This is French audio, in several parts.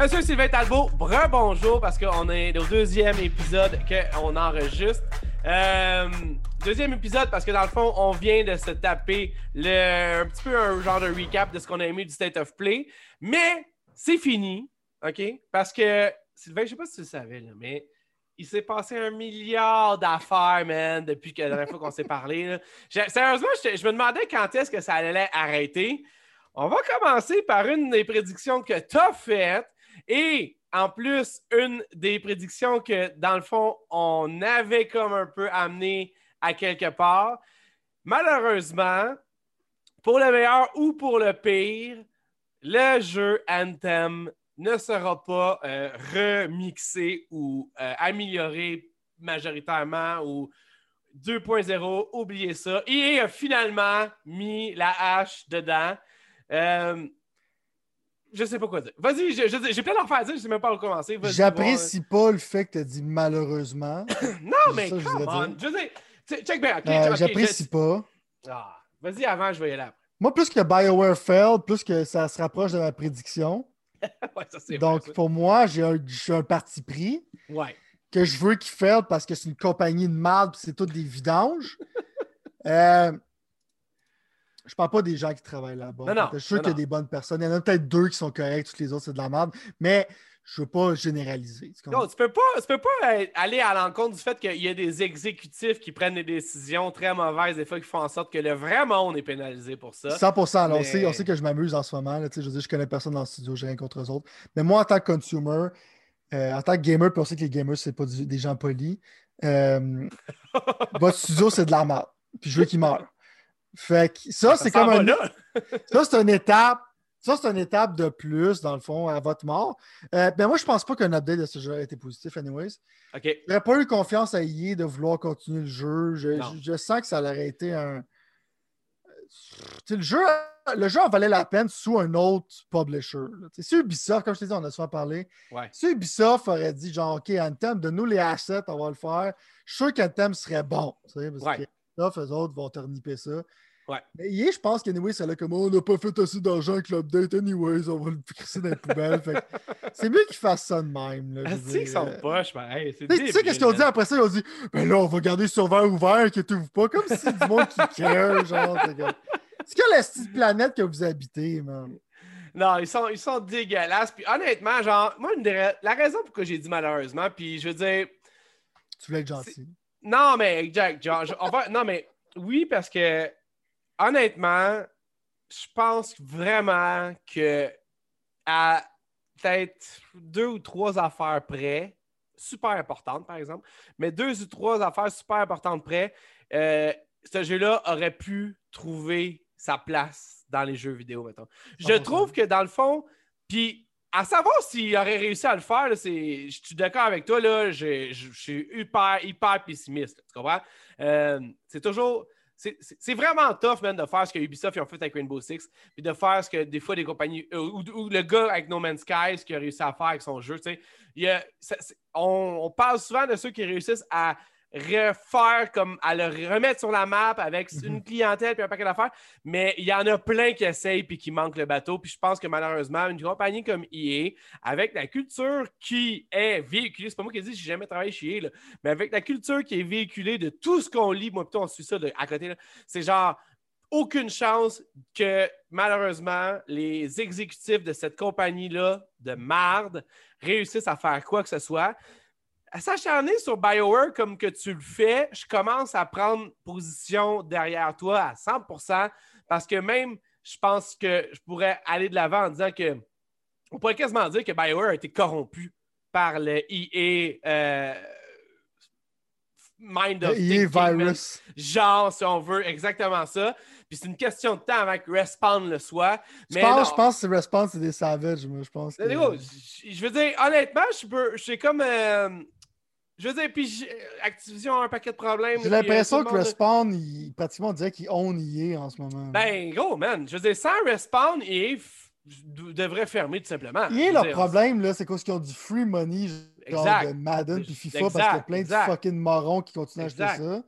Monsieur Sylvain Talbot, bonjour parce qu'on est au deuxième épisode qu'on enregistre. Euh, deuxième épisode parce que dans le fond, on vient de se taper le, un petit peu un genre de recap de ce qu'on a aimé du State of Play. Mais c'est fini, OK? Parce que, Sylvain, je sais pas si tu le savais, là, mais il s'est passé un milliard d'affaires, man, depuis que la dernière fois qu'on s'est parlé. sérieusement, je, je me demandais quand est-ce que ça allait arrêter. On va commencer par une des prédictions que tu as faites et en plus, une des prédictions que, dans le fond, on avait comme un peu amené à quelque part. Malheureusement, pour le meilleur ou pour le pire, le jeu Anthem ne sera pas euh, remixé ou euh, amélioré majoritairement ou 2.0, oubliez ça. EA a finalement mis la hache dedans. Euh, je sais pas quoi dire. Vas-y, j'ai plein d'affaires à dire, je sais même pas où commencer. J'apprécie pas le fait que tu as dit malheureusement. Non, mais ça que je come on. Je veux dire, tu- check bien. Euh, J'apprécie je- pas. Ah, Vas-y avant, je vais y aller après. Moi, plus que BioWare failed, plus que ça se rapproche de ma prédiction. Ouais, ça, Donc, vrai, ça. pour moi, j'ai un, un parti pris Ouais. que je veux qu'il fail parce que c'est une compagnie de et c'est tout des vidanges. Euh, je parle pas des gens qui travaillent là-bas. Non, non, je suis sûr qu'il y a des bonnes personnes. Il y en a peut-être deux qui sont corrects, toutes les autres, c'est de la merde. Mais je veux pas généraliser. Tu? Non, tu peux pas, tu peux pas euh, aller à l'encontre du fait qu'il y a des exécutifs qui prennent des décisions très mauvaises, des fois qui font en sorte que le vrai monde est pénalisé pour ça. 100%. là, on, Mais- sait, on sait que je m'amuse en ce moment. Là, je veux dire, je connais personne dans le studio, j'ai rien contre eux autres. Mais moi, en tant que consumer, euh, en tant que gamer, puis on sait que les gamers, c'est pas du- des gens polis, euh, votre studio, c'est de la merde. Puis je veux qu'il meure. Fait que ça, c'est comme un. Ça, c'est une étape. Ça, c'est une étape de plus, dans le fond, à votre mort. Euh, ben moi, je pense pas qu'un update de ce jeu a été positif, anyways. OK. J'aurais pas eu confiance à EA de vouloir continuer le jeu. Je, Non. je- je sens que ça aurait été un. Le, jeu, le jeu en valait la peine sous un autre publisher. Si Ubisoft, comme je t'ai dit, on a souvent parlé, Ouais. si Ubisoft aurait dit genre OK, Anthem, donne-nous les assets, on va le faire, je suis sûr qu'Anthem serait bon. tu sais, Parce Ouais. que Eux autres vont te reniper ça. Ouais. Mais je pense qu'anyway, c'est là comme on n'a pas fait assez d'argent avec l'update, anyways, on va le crisser dans les poubelles. Que c'est mieux qu'ils fassent ça de même. Tu sais qu'ils sont poches, pareil. C'est tu sais- qu'est-ce qu'ils ont dit après ça? Ils ont dit Ben là, on va garder sur verre ouvert, inquiétez-vous pas. Comme si c'est du monde qui care, genre. C'est c'est quelle la petite planète que vous habitez, man? Non, ils sont, ils sont dégueulasses. Puis honnêtement, genre, moi, une la raison pourquoi j'ai dit malheureusement, puis je veux dire, Tu voulais être gentil. Non, mais Jack, genre, je- on va- non, mais oui, parce que honnêtement, je pense vraiment que à peut-être deux ou trois affaires près, super importantes par exemple, mais deux ou trois affaires super importantes près, euh, ce jeu-là aurait pu trouver sa place dans les jeux vidéo, mettons. Je 100%. trouve que dans le fond, puis à savoir s'il aurait réussi à le faire, je suis d'accord avec toi, là, je, suis hyper, hyper pessimiste, tu comprends? Euh, c'est toujours. C'est vraiment tough, man, de faire ce que Ubisoft ils ont fait avec Rainbow Six, puis de faire ce que des fois des compagnies. euh, ou, le gars avec No Man's Sky, ce qu'il a réussi à faire avec son jeu. Il y on parle souvent de ceux qui réussissent à refaire comme à le remettre sur la map avec Mhm. une clientèle puis un paquet d'affaires, mais il y en a plein qui essayent puis qui manquent le bateau. Puis je pense que malheureusement, une compagnie comme EA, avec la culture qui est véhiculée, c'est pas moi qui ai dit, j'ai jamais travaillé chez EA, là, mais avec la culture qui est véhiculée de tout ce qu'on lit, moi plutôt on suit ça de- à côté, c'est genre aucune chance que malheureusement les exécutifs de cette compagnie-là de marde réussissent à faire quoi que ce soit. À s'acharner sur BioWare comme que tu le fais, je commence à prendre position derrière toi à 100% parce que même, je pense que je pourrais aller de l'avant en disant que on pourrait quasiment dire que BioWare a été corrompu par le EA euh, Mind of EA man. Virus. Genre, si on veut, exactement ça. Puis c'est une question de temps avant que Respawn le soit. Je Mais pense, je pense que Response, c'est des savages, moi, je pense. que- je veux dire, honnêtement. Je suis comme. euh, je veux dire, puis j'ai- Activision a un paquet de problèmes. J'ai euh, l'impression que monde- Respawn, il, pratiquement, on dirait qu'il own EA en ce moment. Ben, gros, man. Je veux dire, sans Respawn, EA f- devrait fermer tout simplement. EA, leur dire, problème, là, c'est parce qu'ils ont du free money, genre Exact. de Madden puis FIFA, parce qu'il y a plein exact. de fucking morons qui continuent à acheter ça.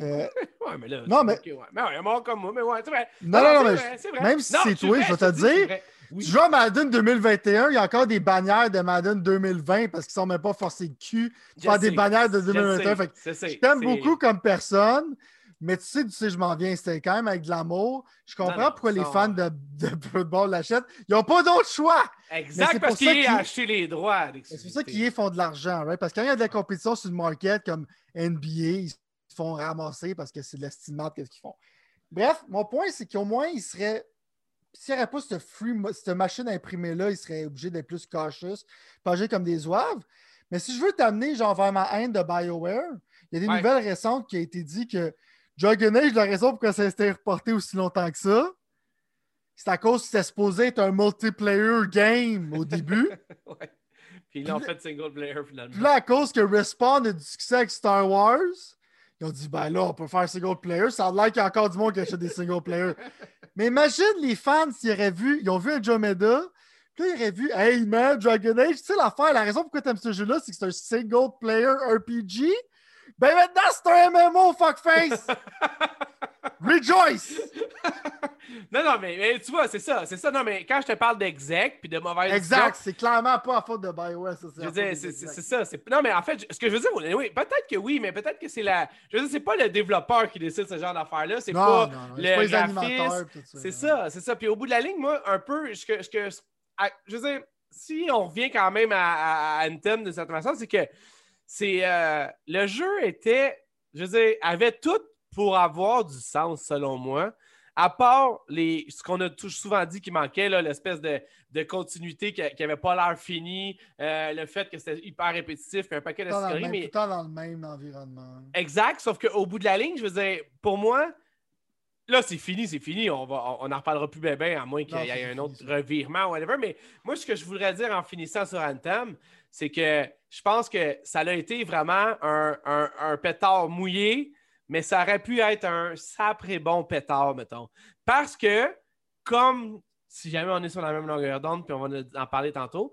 Euh, Ouais, mais là. Non, mais- ok, ouais. Mais ouais, mort comme moi, mais ouais, c'est vrai. non, non, non, mais vrai, même si c'est toi, je vais te dire. Oui. Tu joues à Madden 2021, il y a encore des bannières de Madden 2020 parce qu'ils sont même pas forcés de cul de faire des bannières de 2021. Fait que je t'aime beaucoup comme personne, mais tu sais, tu sais, je m'en viens, c'était quand même avec de l'amour. Je comprends pourquoi les fans de, de football l'achètent. Ils n'ont pas d'autre choix. Exact, parce qu'ils ont acheté les droits. C'est pour ça qu'ils font de l'argent, right? Parce que quand il y a de la compétition sur le market comme NBA, ils se font ramasser parce que c'est de l'estimate qu'est-ce qu'ils font. Bref, mon point, c'est qu'au moins, ils seraient. S'il n'y avait pas cette, free, cette machine imprimée-là, ils seraient obligés d'être plus cautious, pas agir comme des oives. Mais si je veux t'amener genre vers ma haine de BioWare, il y a des nouvelles récentes qui ont été dit que Dragon Age, la raison pourquoi ça a été reporté aussi longtemps que ça, c'est à cause que c'était supposé être un multiplayer game au début. ouais. Puis ils l'ont fait single player finalement. Puis là, à cause que Respawn a du succès avec Star Wars, ils ont dit ben là, on peut faire single player. Ça a l'air qu'il y a encore du monde qui achète des single player. Mais imagine les fans s'ils auraient vu, ils ont vu Andromeda, puis là, ils auraient vu Hey man, Dragon Age, tu sais l'affaire, la raison pourquoi tu aimes ce jeu-là, c'est que c'est un single player RPG. Ben maintenant, c'est un MMO, fuckface! Rejoice! non, non, mais, tu vois, c'est ça. C'est ça. Non, mais quand je te parle d'exec puis de mauvaise Exact, c'est clairement pas à faute de BioWare, ça. Je veux dire, c'est ça. Non, mais en fait, ce que je veux dire, oui, peut-être que oui, mais peut-être que c'est la. Je veux dire, c'est pas le développeur qui décide ce genre d'affaires-là. C'est pas le graphiste. C'est ça, c'est ça. Puis au bout de la ligne, moi, un peu, ce que. Je veux dire, si on revient quand même à, à Anthem de cette façon, c'est que c'est euh, le jeu était, je veux dire, avait tout pour avoir du sens, selon moi. À part les, ce qu'on a souvent dit qui manquait, l'espèce de, continuité qui n'avait pas l'air fini, euh, le fait que c'était hyper répétitif, puis un paquet de scories. Mais... Tout le temps dans le même environnement. Exact, sauf qu'au bout de la ligne, je veux dire, pour moi, là, c'est fini, c'est fini. On n'en on, reparlera plus bien, ben, à moins qu'il y ait un autre revirement ou whatever. Mais moi, ce que je voudrais dire en finissant sur Anthem, c'est que je pense que ça a été vraiment un, un, pétard mouillé, mais ça aurait pu être un sapré bon pétard, mettons. Parce que, comme si jamais on est sur la même longueur d'onde, puis on va en parler tantôt,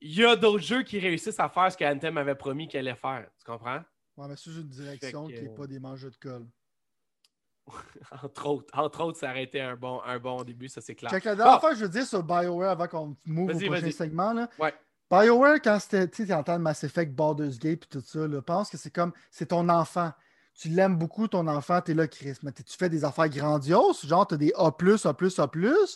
il y a d'autres jeux qui réussissent à faire ce qu'Anthem avait promis qu'elle allait faire. Tu comprends? Ouais, mais c'est une direction qui n'est pas des manches de colle. entre, autres, entre autres, ça aurait été un bon, un bon début, ça c'est clair. la dernière fois, je veux dire sur BioWare avant qu'on move au prochain segment. Là, ouais. BioWare, quand tu entends Mass Effect, Baldur's Gate et tout ça, là, pense que c'est comme, c'est ton enfant. Tu l'aimes beaucoup, ton enfant, tu es là, Chris. Mais tu fais des affaires grandioses, genre, tu as des A, A, A?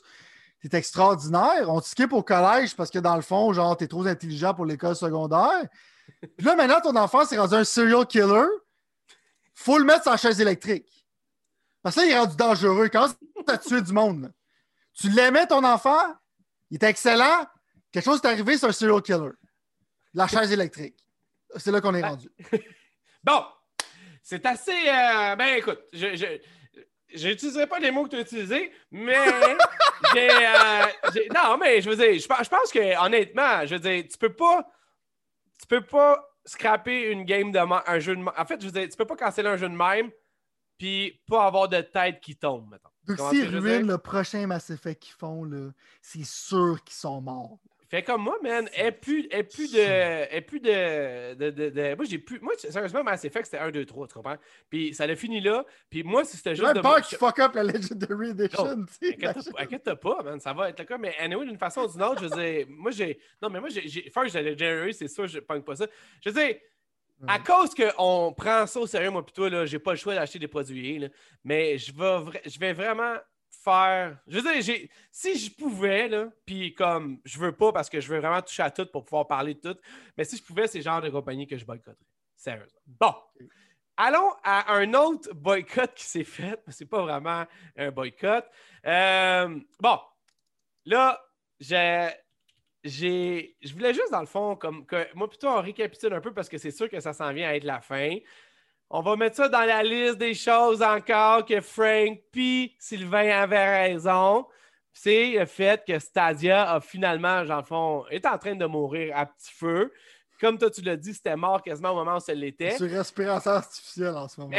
C'est extraordinaire. On te skip au collège parce que dans le fond, genre, tu es trop intelligent pour l'école secondaire. Puis là, maintenant, ton enfant, c'est rendu un serial killer. Faut le mettre sur la chaise électrique. Parce que là, il est rendu dangereux. Quand tu as tué du monde, tu l'aimais, ton enfant, il est excellent, Quelque chose est arrivé, c'est un serial killer. La chaise électrique. C'est là qu'on est rendu. bon, c'est assez. Euh, ben écoute, je, n'utiliserai pas les mots que tu as utilisés, mais euh, Non, mais je veux dire, je, pense que honnêtement, je veux dire, tu peux pas. Tu peux pas scraper une game de un jeu de En fait, je veux dire, tu peux pas canceller un jeu de même puis pas avoir de tête qui tombe, mettons. Donc, s'ils ruinent le prochain Mass Effect qu'ils font, c'est sûr qu'ils sont morts. Fais comme moi, man. Et plus, plus de. Et plus de, de, de, Moi, j'ai plus. Moi, sérieusement, Mass Effect, c'était 1, 2, 3, tu comprends? Puis ça a fini là. Puis moi, si c'était juste. J'ai peur qu'il fuck up la Legendary Edition. Inquiète-toi pas, man. Ça va être le cas. Mais anyway, d'une façon ou d'une autre, je veux dire, moi, j'ai. Non, mais moi, j'ai. First, la Legendary, c'est sûr, je punk pas ça. Je veux dire. À cause qu'on prend ça au sérieux, moi, plutôt, là, j'ai pas le choix d'acheter des produits. Là, mais je vais, je vais vraiment faire. Je veux dire, si je pouvais, là, puis comme je veux pas parce que je veux vraiment toucher à tout pour pouvoir parler de tout, mais si je pouvais, c'est le genre de compagnie que je boycotterais. Sérieusement. Bon. Allons à un autre boycott qui s'est fait. C'est pas vraiment un boycott. Euh, bon. Là. J'ai, je voulais juste, dans le fond, comme que moi, plutôt, on récapitule un peu parce que c'est sûr que ça s'en vient à être la fin. On va mettre ça dans la liste des choses encore que Frank puis Sylvain avaient raison. C'est le fait que Stadia a finalement, dans le fond, est en train de mourir à petit feu. Comme toi, tu l'as dit, c'était mort quasiment au moment où ça l'était. Sur respiration artificielle en ce moment.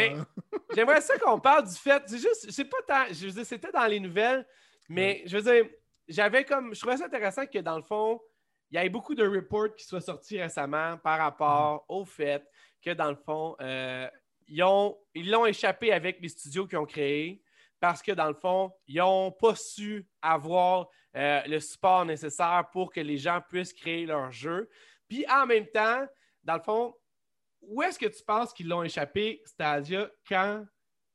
J'aimerais ça qu'on parle du fait. C'est juste, c'est pas tant. Je veux dire, c'était dans les nouvelles, mais je veux dire, j'avais comme. Je trouvais ça intéressant que dans le fond, il y ait beaucoup de reports qui soient sortis récemment par rapport au fait que dans le fond, euh, ils l'ont échappé avec les studios qu'ils ont créés. parce que dans le fond, ils n'ont pas su avoir euh, le support nécessaire pour que les gens puissent créer leur jeu. Puis en même temps, dans le fond, où est-ce que tu penses qu'ils l'ont échappé, Stadia, quand.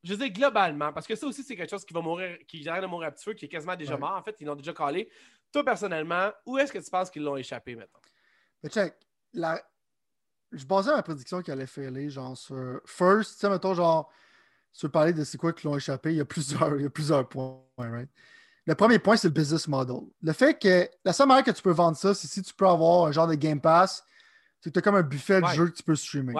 Je veux dire globalement, parce que ça aussi, c'est quelque chose qui va mourir, qui vient de mourir à petit feu, qui est quasiment déjà mort. En fait, ils l'ont déjà collé. Toi, personnellement, où est-ce que tu penses qu'ils l'ont échappé maintenant? Mais check, la... je basais ma prédiction qu'elle allait failer, genre sur First, tu sais, mettons, genre, sur parler de c'est quoi qu'ils l'ont échappé, il y a plusieurs, il y a plusieurs points, right? Le premier point, c'est le business model. Le fait que la seule manière que tu peux vendre ça, c'est si tu peux avoir un genre de Game Pass, c'est que tu as comme un buffet de jeux que tu peux streamer.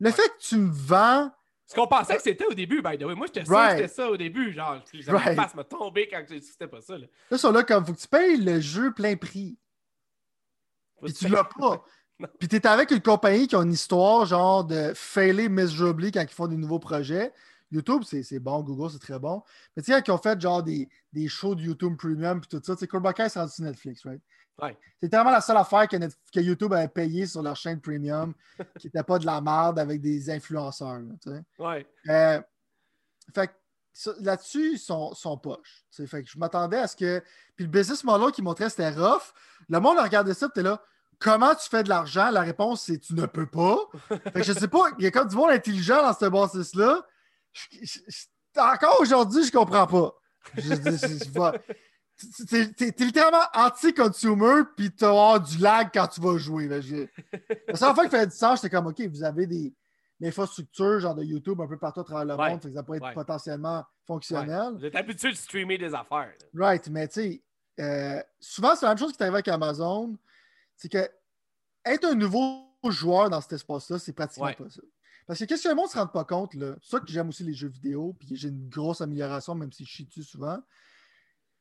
Le fait que tu me vends. Ce qu'on pensait que c'était au début, by the way. Moi, j'étais sûr que c'était ça au début. Genre, right. passe me tomber quand c'était pas ça. Là, là ça, là, comme faut que tu payes le jeu plein prix. Puis tu l'as pas. Puis tu es avec une compagnie qui a une histoire genre de failer miserably quand ils font des nouveaux projets. YouTube, c'est bon, Google, c'est très bon. Mais tu sais, qui ont fait genre des, des, shows de YouTube Premium et tout ça, tu sais, Kai, c'est rendu sur Netflix, right? Ouais. C'est tellement la seule affaire que, que, YouTube avait payé sur leur chaîne premium qui n'était pas de la merde avec des influenceurs. tu sais. ouais. Euh, fait là-dessus, ils sont, sont poches. Fait que je m'attendais à ce que. Puis le business model qui montrait c'était rough. Le monde regardait ça, tu là. Comment tu fais de l'argent? La réponse, c'est tu ne peux pas. Fait que je sais pas, il y a comme du monde intelligent dans ce bassiste-là encore aujourd'hui, je comprends pas. T'es littéralement anti-consumer, puis tu vas du lag quand tu vas jouer. La seule fois qu'il fait du sens, c'était comme, OK, vous avez des infrastructures, genre de YouTube un peu partout à travers le monde, ça pourrait être potentiellement fonctionnel. Vous êtes habitué de streamer des affaires. Right, mais tu sais, euh, souvent, c'est la même chose qui t'arrive avec Amazon. C'est que être un nouveau joueur dans cet espace-là, c'est pratiquement pas ça. Parce que qu'est-ce que le monde ne se rend pas compte, là? C'est ça que j'aime aussi les jeux vidéo, puis j'ai une grosse amélioration, même si je chie dessus souvent.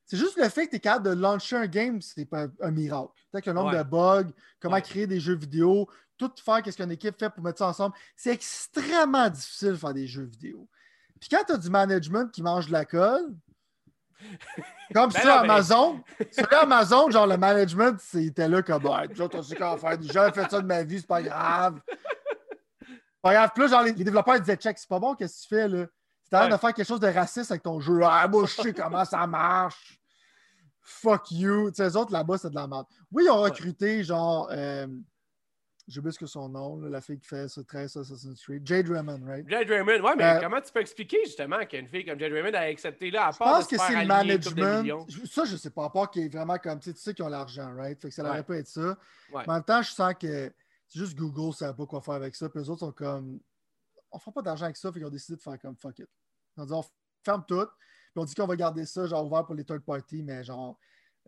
C'est juste le fait que tu es capable de lancer un game, c'est pas un miracle. Peut-être que le nombre de bugs, comment créer des jeux vidéo, tout faire qu'est-ce qu'une équipe fait pour mettre ça ensemble. C'est extrêmement difficile de faire des jeux vidéo. Puis quand tu as du management qui mange de la colle, comme ben sur Amazon, sur Amazon, genre le management, c'était là comme, ouais, tu sais qu'à faire, j'ai jamais fait ça de ma vie, c'est pas grave. Pas grave. Plus, genre, les, développeurs disaient check, c'est pas bon, qu'est-ce que tu fais, là? C'est en train de faire quelque chose de raciste avec ton jeu. Ah, moi, je sais comment ça marche. Fuck you. Tu sais, les autres, là-bas, c'est de la merde. Oui, ils ont recruté, genre, euh, ce que son nom, la fille qui fait ce 13 Assassin's Creed. Jade Raymond, right? Jade Raymond, ouais, mais euh, comment tu peux expliquer justement qu'une fille comme Jade Raymond a accepté là, à part Je pense que c'est le management. Ça, je sais pas, à part qu'il est vraiment comme, tu sais, qu'ils ont l'argent, right? Fait que ça n'aurait pas être ça. Mais en même temps, je sens que c'est juste Google ne savait pas quoi faire avec ça. Puis les autres sont comme on ne fera pas d'argent avec ça, fait qu'ils ont décidé de faire comme fuck it. Ils ont dit on ferme tout, puis on dit qu'on va garder ça genre ouvert pour les third parties, mais genre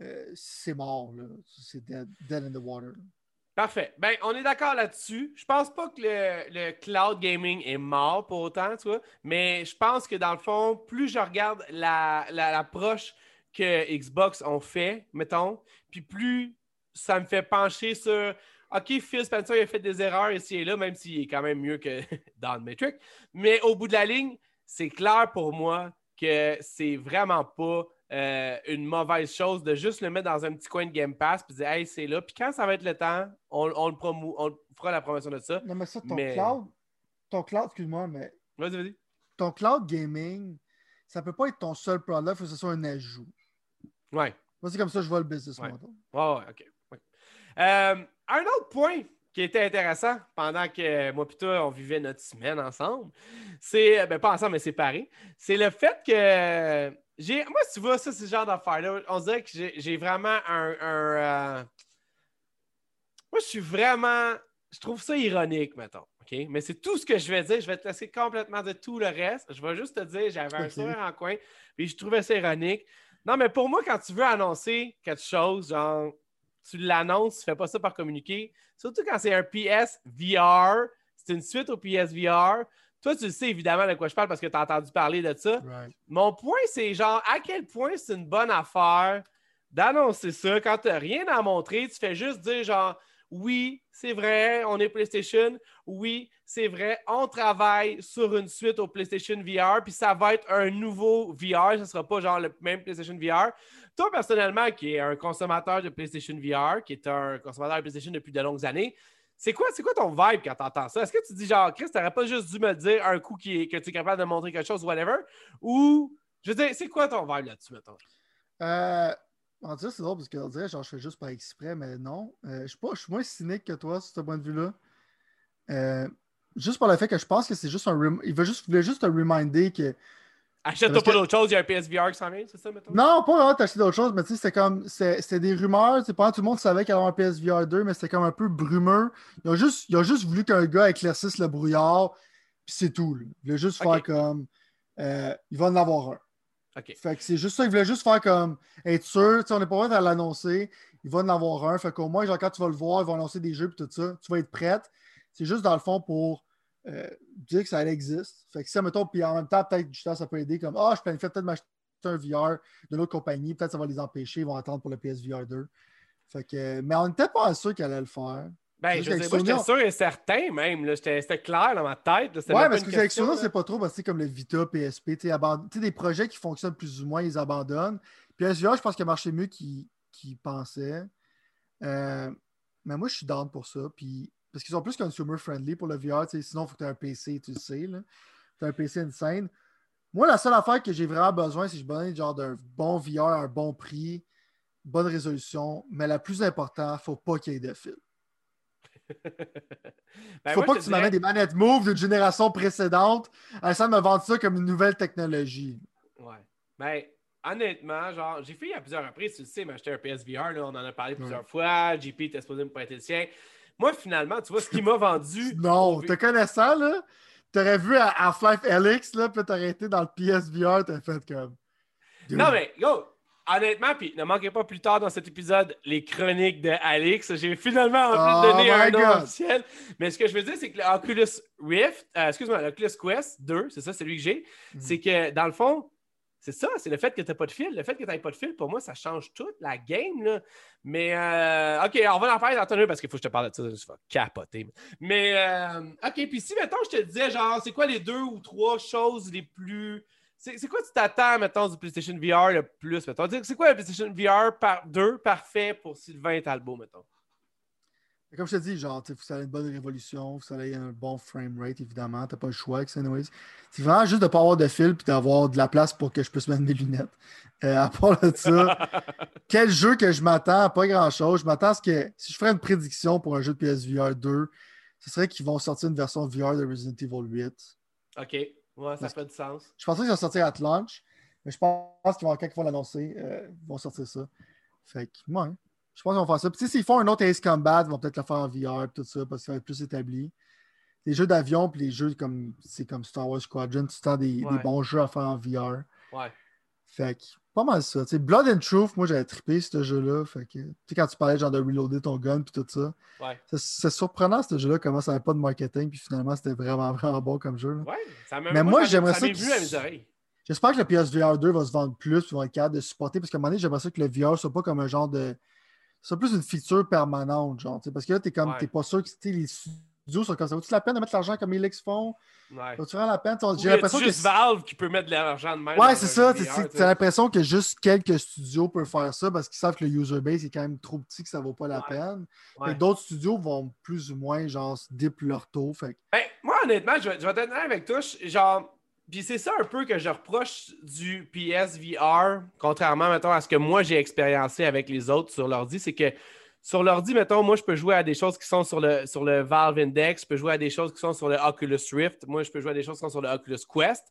euh, c'est mort, là. C'est dead, dead, in the water. Parfait. Ben, on est d'accord là-dessus. Je pense pas que le, cloud gaming est mort pour autant, tu vois. Mais je pense que dans le fond, plus je regarde l'approche la, que Xbox ont fait, mettons, puis plus ça me fait pencher sur OK, Phil Spencer il a fait des erreurs ici et là, même s'il est quand même mieux que dans Metric. Mais au bout de la ligne, c'est clair pour moi que c'est vraiment pas euh, une mauvaise chose de juste le mettre dans un petit coin de Game Pass puis dire Hey, c'est là. Puis quand ça va être le temps, on, le on fera la promotion de ça. Non, mais ça, ton cloud, ton cloud, excuse-moi, mais. Vas-y, vas-y. Ton cloud gaming, ça peut pas être ton seul produit, il faut que ce soit un ajout. Ouais. Moi, c'est comme ça que je vois le business ouais. model. Ouais, ouais, OK. Euh, un autre point qui était intéressant pendant que moi et toi, on vivait notre semaine ensemble, c'est, ben pas ensemble, mais séparés, c'est le fait que j'ai, moi, si tu vois, ça, c'est ce genre d'affaire-là, on dirait que j'ai vraiment un. Euh, moi, je suis vraiment. Je trouve ça ironique, mettons. OK? Mais c'est tout ce que je vais dire. Je vais te laisser complètement de tout le reste. Je vais juste te dire, j'avais un sourire en coin, puis je trouvais ça ironique. Non, mais pour moi, quand tu veux annoncer quelque chose, genre, tu l'annonces, tu ne fais pas ça par communiquer. Surtout quand c'est un PS VR, c'est une suite au PS VR. Toi, tu sais évidemment de quoi je parle parce que tu as entendu parler de ça. Mon point, c'est genre à quel point c'est une bonne affaire d'annoncer ça quand tu n'as rien à montrer. Tu fais juste dire genre oui, c'est vrai, on est PlayStation. Oui, c'est vrai, on travaille sur une suite au PlayStation VR, puis ça va être un nouveau VR, ce ne sera pas genre le même PlayStation VR. Toi, personnellement, qui est un consommateur de PlayStation VR, qui est un consommateur de PlayStation depuis de longues années, c'est quoi, quoi ton vibe quand tu entends ça? Est-ce que tu dis genre, Chris, t'aurais pas juste dû me dire un coup qui que tu es capable de montrer quelque chose, whatever? Ou Je veux dire, c'est quoi ton vibe là-dessus, mettons? Euh, en dire, c'est drôle parce qu'on dirait genre je fais juste par exprès, mais non. Euh, je, suis pas, je suis moins cynique que toi sur ce point de vue-là. Euh, juste par le fait que je pense que c'est juste un. rem- Il veut juste, voulait juste te reminder que. Achète-toi pas que- d'autre chose, il y a un PSVR qui s'en vient, c'est ça, mettons? Non, pas vraiment t'acheter d'autres choses, mais tu sais, c'était comme. C'était des rumeurs. Pas tout le monde savait qu'il y avait un PSVR 2, mais c'était comme un peu brumeux. Ils ont juste, ils ont juste voulu qu'un gars éclaircisse le brouillard, puis c'est tout. là. Ils voulaient juste faire comme. euh, il va en avoir un. Fait que c'est juste ça, ils voulaient juste faire comme être sûr, on n'est pas prêt à l'annoncer, il va en avoir un. Fait qu'au moins, genre, quand tu vas le voir, ils vont annoncer des jeux et tout ça, tu vas être prête. C'est juste dans le fond pour euh, dire que ça existe. Fait que ça, mettons, puis en même temps, peut-être justement, ça peut aider comme Ah, je planifie peut-être m'acheter un VR d'une autre compagnie, peut-être ça va les empêcher, ils vont attendre pour le PSVR 2. Fait que, mais on n'était pas sûr qu'elle allait le faire. Ben, je j'étais sûr et certain même. C'était clair dans ma tête. même parce que avec là. c'est pas trop, parce que comme le Vita, PSP, tu sais, des projets qui fonctionnent plus ou moins, ils abandonnent. Puis SVR, je pense qu'il a marché mieux qu'ils qu'ils pensaient. Euh, mais moi, je suis down pour ça. Puis, parce qu'ils sont plus consumer-friendly pour le VR, sinon, il faut que tu aies un PC, tu le sais. Tu as un PC insane. Moi, la seule affaire que j'ai vraiment besoin, c'est que j'ai besoin genre d'un bon VR à un bon prix, bonne résolution. Mais la plus importante, il ne faut pas qu'il y ait de fil. Ben, faut moi, pas que tu m'amènes dirais- des manettes Move d'une génération précédente de me vendre ça comme une nouvelle technologie. Ouais. Ben, honnêtement, genre, j'ai fait à plusieurs reprises, tu le sais, m'acheter un PSVR, là, on en a parlé plusieurs fois. JP était supposé me prêter le sien. Moi, finalement, tu vois, ce qui m'a vendu. Non, te connaissant, là, t'aurais vu à Half-Life Helix, là, puis t'aurais été dans le PSVR, t'as fait comme. Non, mais, go! Honnêtement, puis ne manquez pas plus tard dans cet épisode les chroniques de Alix. J'ai finalement en plus Oh donné my un nom officiel. Mais ce que je veux dire, c'est que l'Oculus Rift, euh, excuse-moi, l'Oculus Quest 2, c'est ça, celui que j'ai, Mhm. c'est que dans le fond, c'est ça, c'est le fait que tu n'as pas de fil. Le fait que tu n'aies pas de fil, pour moi, ça change toute la game. Là. Mais, euh, OK, on va en parler dans ton parce qu'il faut que je te parle de ça. Je vais capoter. Mais, euh, OK, puis si, mettons, je te disais, genre, c'est quoi les deux ou trois choses les plus. C'est quoi tu t'attends, mettons, du PlayStation VR le plus, mettons? C'est quoi le PlayStation VR par 2 parfait pour Sylvain Talbot, mettons? Comme je te dis, genre, il faut que ça ait une bonne révolution, il faut que ça ait un bon frame rate, évidemment. T'as pas le choix avec ça. C'est vraiment juste de pas avoir de fil puis d'avoir de la place pour que je puisse mettre mes lunettes. Euh, à part de ça, quel jeu que je m'attends? Pas grand-chose. Je m'attends à ce que, si je ferais une prédiction pour un jeu de PSVR 2, ce serait qu'ils vont sortir une version VR de Resident Evil 8. OK, ouais, ça fait du sens. Je pensais qu'ils vont sortir à launch, mais je pense qu'ils vont, quand ils vont l'annoncer, euh, ils vont sortir ça. Fait que, ouais, je pense qu'ils vont faire ça. Puis, s'ils font un autre Ace Combat, ils vont peut-être le faire en VR, tout ça, parce que ça va être plus établi. Les jeux d'avion, puis les jeux comme, c'est comme Star Wars Squadron, tu as des, Ouais. des bons jeux à faire en VR. Ouais. Fait que, pas mal ça. Blood and Truth, moi, j'avais trippé ce jeu-là. Fait que, tu sais, quand tu parlais genre de reloader ton gun, puis tout ça, Ouais. c'est- c'est surprenant, ce jeu-là, comment ça n'avait pas de marketing, puis finalement, c'était vraiment, vraiment bon comme jeu. Ouais, ça m'a Mais moi, ça- j'aimerais ça oreilles. J'espère que le PSVR 2 va se vendre plus, puis va être capable de supporter, parce qu'à un moment donné, j'aimerais ça que le VR soit pas comme un genre de. soit plus une feature permanente, genre, parce que là, t'es comme, Ouais. t'es pas sûr que sais, les studios sont comme ça. Vaut-tu la peine de mettre l'argent comme Elix font? Ouais. Vaut-tu vraiment la peine? J'ai l'impression que. juste Valve qui peut mettre de l'argent de même. Ouais, c'est ça. T'as l'impression que juste quelques studios peuvent faire ça parce qu'ils savent que le user base est quand même trop petit que ça vaut pas la Ouais. peine. Ouais. D'autres studios vont plus ou moins, genre, se dip leur taux. Fait Ben, moi, honnêtement, je vais, je vais être avec toi. Genre, puis c'est ça un peu que je reproche du PSVR, contrairement, mettons, à ce que moi j'ai expériencé avec les autres sur l'ordi, c'est que sur l'ordi, mettons, moi, je peux jouer à des choses qui sont sur le, sur le Valve Index, je peux jouer à des choses qui sont sur le Oculus Rift, moi, je peux jouer à des choses qui sont sur le Oculus Quest.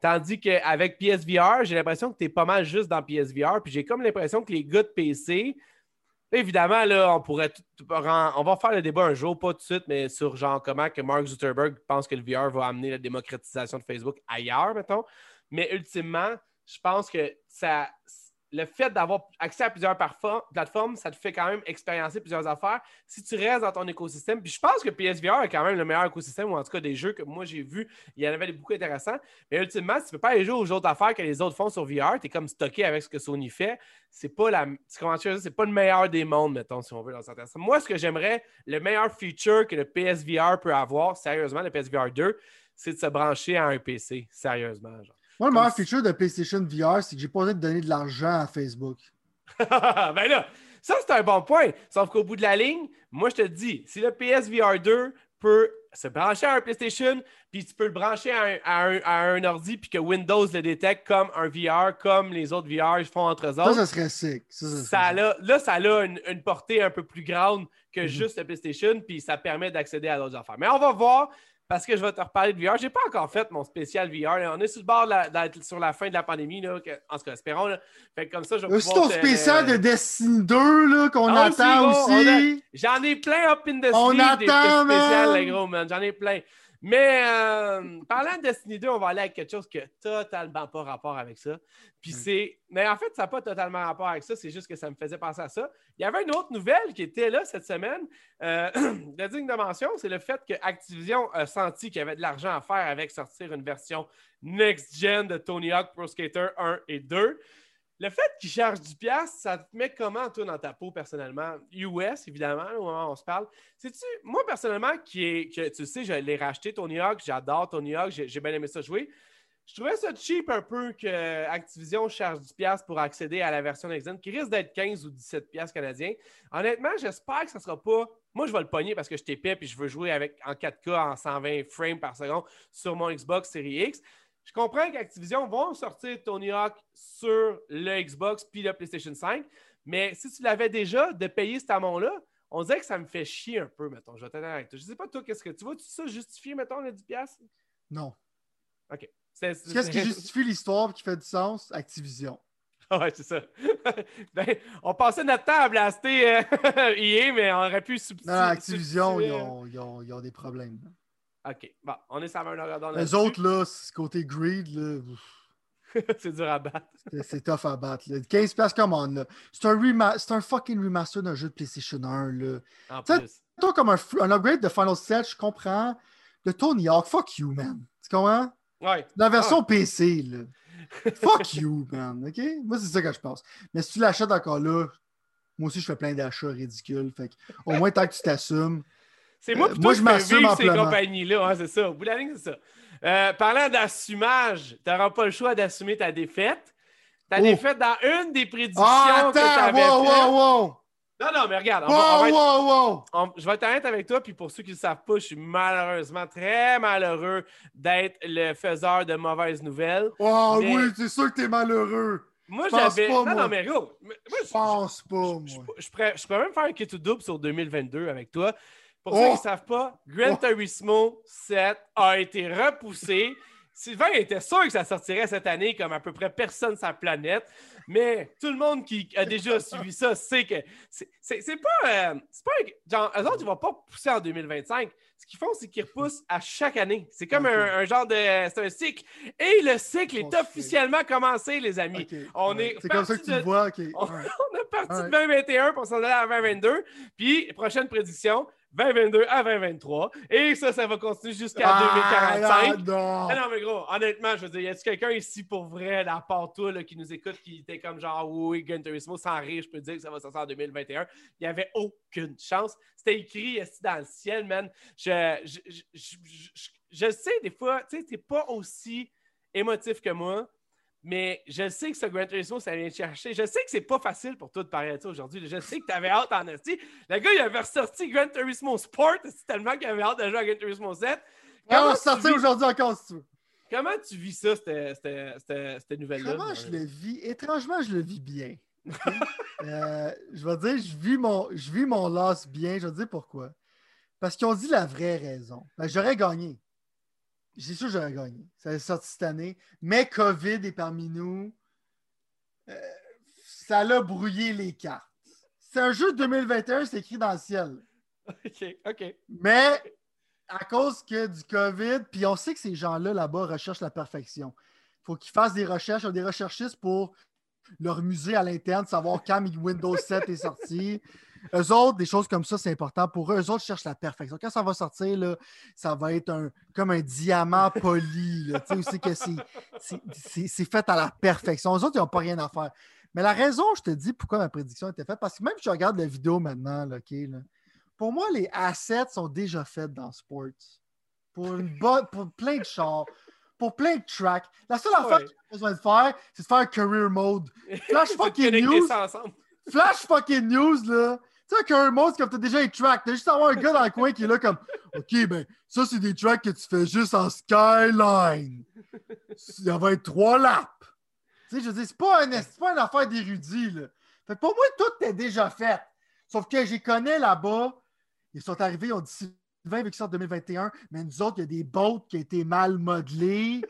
Tandis qu'avec PSVR, j'ai l'impression que tu es pas mal juste dans PSVR, puis j'ai comme l'impression que les gars de PC, Évidemment, là, on pourrait tout- on va faire le débat un jour, pas tout de suite, mais sur genre comment que Mark Zuckerberg pense que le VR va amener la démocratisation de Facebook ailleurs, mettons. Mais ultimement, je pense que ça, le fait d'avoir accès à plusieurs plateformes, ça te fait quand même expériencer plusieurs affaires. Si tu restes dans ton écosystème, puis je pense que PSVR est quand même le meilleur écosystème, ou en tout cas des jeux que moi j'ai vus, il y en avait beaucoup intéressants. Mais ultimement, si tu ne peux pas aller jouer aux autres affaires que les autres font sur VR, tu es comme stocké avec ce que Sony fait. C'est pas la. C'est pas le meilleur des mondes, mettons, si on veut, dans certains sens. Moi, ce que j'aimerais, le meilleur feature que le PSVR peut avoir, sérieusement, le PSVR 2, c'est de se brancher à un PC. Sérieusement, genre. Moi, le meilleur feature de PlayStation VR, c'est que j'ai pas besoin de donner de l'argent à Facebook. ben là, ça c'est un bon point. Sauf qu'au bout de la ligne, moi je te dis, si le PSVR 2 peut se brancher à un PlayStation, puis tu peux le brancher à un, ordi, puis que Windows le détecte comme un VR, comme les autres VR font entre eux autres. Ça, ça serait sick. Ça, là, ça a une, portée un peu plus grande que mhm. juste le PlayStation, puis ça permet d'accéder à d'autres affaires. Mais on va voir parce que je vais te reparler de VR. Je n'ai pas encore fait mon spécial VR. On est sur le bord d'être sur la fin de la pandémie. Là, en tout cas, espérons. Fait comme ça, je vais ton spécial de Destiny 2 qu'on ah, attend aussi. J'en ai plein up in the On attend, des spéciales, les gros, man. J'en ai plein. Mais euh, parlant de Destiny 2, on va aller avec quelque chose qui n'a totalement pas rapport avec ça. Puis mm. c'est. Mais en fait, ça n'a pas totalement rapport avec ça, c'est juste que ça me faisait penser à ça. Il y avait une autre nouvelle qui était là cette semaine. Euh, de digne de mention, c'est le fait que Activision a senti qu'il y avait de l'argent à faire avec sortir une version next-gen de Tony Hawk Pro Skater 1 et 2. Le fait qu'il charge du piastre, ça te met comment, toi, dans ta peau, personnellement? US, évidemment, au moment où on se parle. Sais-tu, moi, personnellement, qui est, que, tu sais, je l'ai racheté, Tony Hawk, j'adore Tony Hawk, j'ai bien aimé ça jouer. Je trouvais ça cheap un peu que Activision charge du piastre pour accéder à la version next qui risque d'être 15 ou 17 piastres canadiens. Honnêtement, j'espère que ça ne sera pas. Moi, je vais le pogner parce que je t'épais et je veux jouer avec en 4K en 120 frames par seconde sur mon Xbox Series X. Je comprends qu'Activision vont sortir Tony Hawk sur le Xbox puis le PlayStation 5, mais si tu l'avais déjà de payer cet amont-là, on dirait que ça me fait chier un peu, mettons. Je vais avec toi. Je sais pas, toi, qu'est-ce que tu vois? Tu ça justifier, mettons, le 10$? Non. OK. Qu'est-ce qui justifie l'histoire et qui fait du sens? Activision. ouais, c'est ça. ben, on passait notre temps à blaster euh, EA, mais on aurait pu substituer. Non, Activision, ils ont, ils, ont, ils ont, des problèmes. OK. Bon, on est sur un dans Les autres, là, ce côté greed, là. c'est dur à battre. c'est tough à battre. Là. 15$, come on. C'est un, un fucking remaster d'un jeu de PlayStation 1, là. En plus. Toi, comme un, un, upgrade de Final 7, je comprends. De Tony Hawk, fuck you, man. Tu comprends? Ouais. La version PC, là. fuck you, man. OK? Moi, c'est ça que je pense. Mais si tu l'achètes encore là, moi aussi, je fais plein d'achats ridicules. Fait au moins, tant que tu t'assumes. C'est moi, euh, moi je m'assume ces compagnies-là. Hein, c'est ça. Au bout de la ligne, c'est ça. Euh, parlant d'assumage, tu n'auras pas le choix d'assumer ta défaite. Ta oh. défaite dans une des prédictions ah, que tu avais wow, wow, wow. Non, non, mais regarde. je vais être honnête avec toi, puis pour ceux qui ne le savent pas, je suis malheureusement très malheureux d'être le faiseur de mauvaises nouvelles. Oh oui, c'est sûr que tu es malheureux. Moi, j'avais. Non, non, mais gros. je pense pas, moi. Je, pourrais, je, pourrais, même faire un kit double sur 2022 avec toi. Pour ceux qui ne oh! savent pas, Gran oh! Turismo 7 a été repoussé. Sylvain était sûr que ça sortirait cette année, comme à peu près personne sur la planète. Mais tout le monde qui a déjà suivi ça sait que c'est pas. Euh, c'est pas genre, eux autres, ils vont pas pousser en 2025. Ce qu'ils font, c'est qu'ils repoussent à chaque année. C'est comme un, genre de. C'est un cycle. Et le cycle est officiellement commencé, les amis. On est. C'est comme ça que tu le vois. On, on, est parti de 2021 pour s'en aller à 2022. Puis, prochaine prédiction 2022 à 2023. Et ça, ça va continuer jusqu'à 2045. Ah, non. mais gros, honnêtement, je veux dire, y a-t-il quelqu'un ici pour vrai, à part toi, là, qui nous écoute, qui était comme genre, oui, Turismo, sans rire, je peux dire que ça va sortir en 2021. Il n'y avait aucune chance. C'était écrit ici dans le ciel, man. Je, je, je, je, je sais, des fois, tu sais, t'es pas aussi émotif que moi. Mais je sais que ce Gran Turismo, ça vient chercher. Je sais que c'est pas facile pour toi de parler de ça aujourd'hui. Je sais que tu avais hâte en esti. Le gars, il avait ressorti Gran Turismo Sport. C'est tellement qu'il avait hâte de jouer à Gran Turismo 7. On va sortir aujourd'hui encore si tu veux. Comment tu vis ça, cette, nouvelle-là? Comment je le vis? Étrangement, je le vis bien. Euh, je vais dire, je vis mon, je vis mon loss bien. Je vais dire pourquoi. Parce qu'ils ont dit la vraie raison. Ben, j'aurais gagné. C'est sûr que j'aurais gagné. Ça est sorti cette année. Mais COVID est parmi nous. Euh, ça l'a brouillé les cartes. C'est un jeu de 2021, c'est écrit dans le ciel. OK, OK. Mais à cause que du COVID, puis on sait que ces gens-là là-bas recherchent la perfection. Il faut qu'ils fassent des recherches, des recherchistes pour leur musée à l'interne, savoir quand Windows 7 est sorti. Eux autres, des choses comme ça, c'est important pour eux. Eux autres cherchent la perfection. Quand ça va sortir, là, ça va être un, comme un diamant poli. Tu sais, que c'est fait à la perfection. Eux autres, ils n'ont pas rien à faire. Mais la raison, je te dis pourquoi ma prédiction était faite, parce que même si je regarde la vidéo maintenant, là, pour moi, les assets sont déjà faits dans Sports. Pour, une bonne, pour plein de chars, pour plein de tracks. La seule affaire que j'ai besoin de faire, c'est de faire un career mode. Flash fucking news. Flash fucking news, là Tu sais, qu'un monstre, comme t'as déjà un track, t'as juste avoir un gars dans le coin qui est là comme OK, ben, ça, c'est des tracks que tu fais juste en skyline. Il va être trois laps. Tu sais, je veux dire, c'est pas, un, pas une affaire d'érudit, là. Fait que pour moi, tout est déjà fait. Sauf que j'y connais là-bas. Ils sont arrivés, ils ont dit Sylvain avec ça en 2021, mais nous autres, il y a des boats qui ont été mal modelés.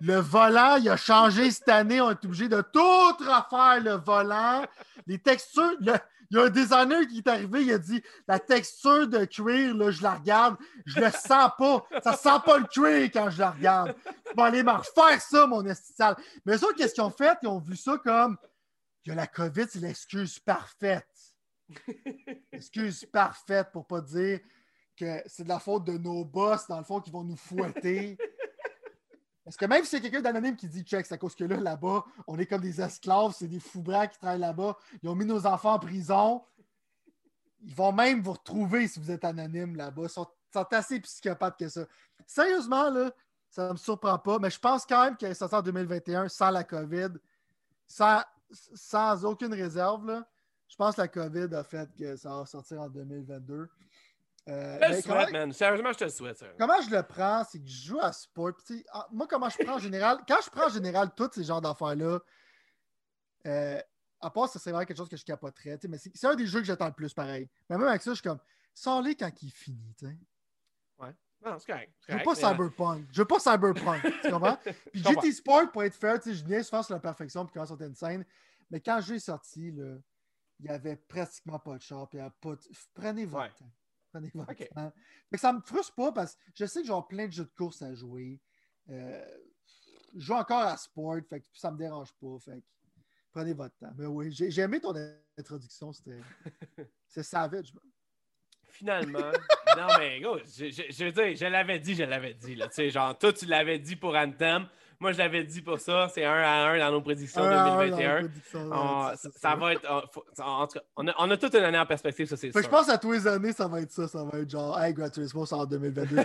Le volant, il a changé cette année. On est obligé de tout refaire le volant. Les textures, y il y a un designer qui est arrivé, il a dit La texture de cuir, là, je la regarde, je le sens pas. Ça sent pas le cuir quand je la regarde. Je vais aller m'en refaire ça, mon estitial. Mais ça, qu'est-ce qu'ils ont fait? Ils ont vu ça comme y a la COVID, c'est l'excuse parfaite. Excuse parfaite pour pas dire que c'est de la faute de nos boss, dans le fond, qui vont nous fouetter. Parce que même si c'est quelqu'un d'anonyme qui dit check, c'est à cause que là, là-bas, on est comme des esclaves, c'est des fous bras qui travaillent là-bas. Ils ont mis nos enfants en prison. Ils vont même vous retrouver si vous êtes anonyme là-bas. Ils sont, assez psychopathes que ça. Sérieusement, là, ça ne me surprend pas, mais je pense quand même est sorti en 2021 sans la COVID, sans, sans aucune réserve. Là. Je pense que la COVID a fait que ça va sortir en 2022. Euh, je te souhaite, man. Sérieusement, je te le souhaite. Comment je le prends, c'est que je joue à sport. Ah, moi, comment je prends en général, quand je prends en général tous ces genres d'affaires-là, euh, à part ça, c'est vraiment quelque chose que je capoterais. Mais c'est un des jeux que j'attends le plus pareil. Mais même avec ça, je suis comme, sors-les quand il finit. T'sais. Ouais. Non, c'est correct. Je veux pas Cyberpunk. Je veux pas Cyberpunk. tu comprends? Puis GT Sport, pour être fair, je viens souvent sur la perfection puis quand c'était une scène. Mais quand j'ai sorti, là, il n'y avait pratiquement pas de char. Puis pas de... Prenez votre temps. Mais ça me frustre pas parce que je sais que j'ai plein de jeux de course à jouer. Euh, je joue encore à sport, fait que ça me dérange pas. Fait prenez votre temps. Mais oui, j'ai aimé ton introduction, c'était. C'est savage. Finalement. non, mais go, je, je, je, veux dire, je l'avais dit, je l'avais dit. Là, genre, toi, tu l'avais dit pour Anthem. Moi, je l'avais dit pour ça. C'est 1 à 1 dans nos prédictions 2021. ça, va être. en tout cas, on a, on a, toute une année en perspective, ça, c'est sûr. Je pense à tous les années, ça va être ça. Ça va être genre, hey, Turismo sort en 2022. non,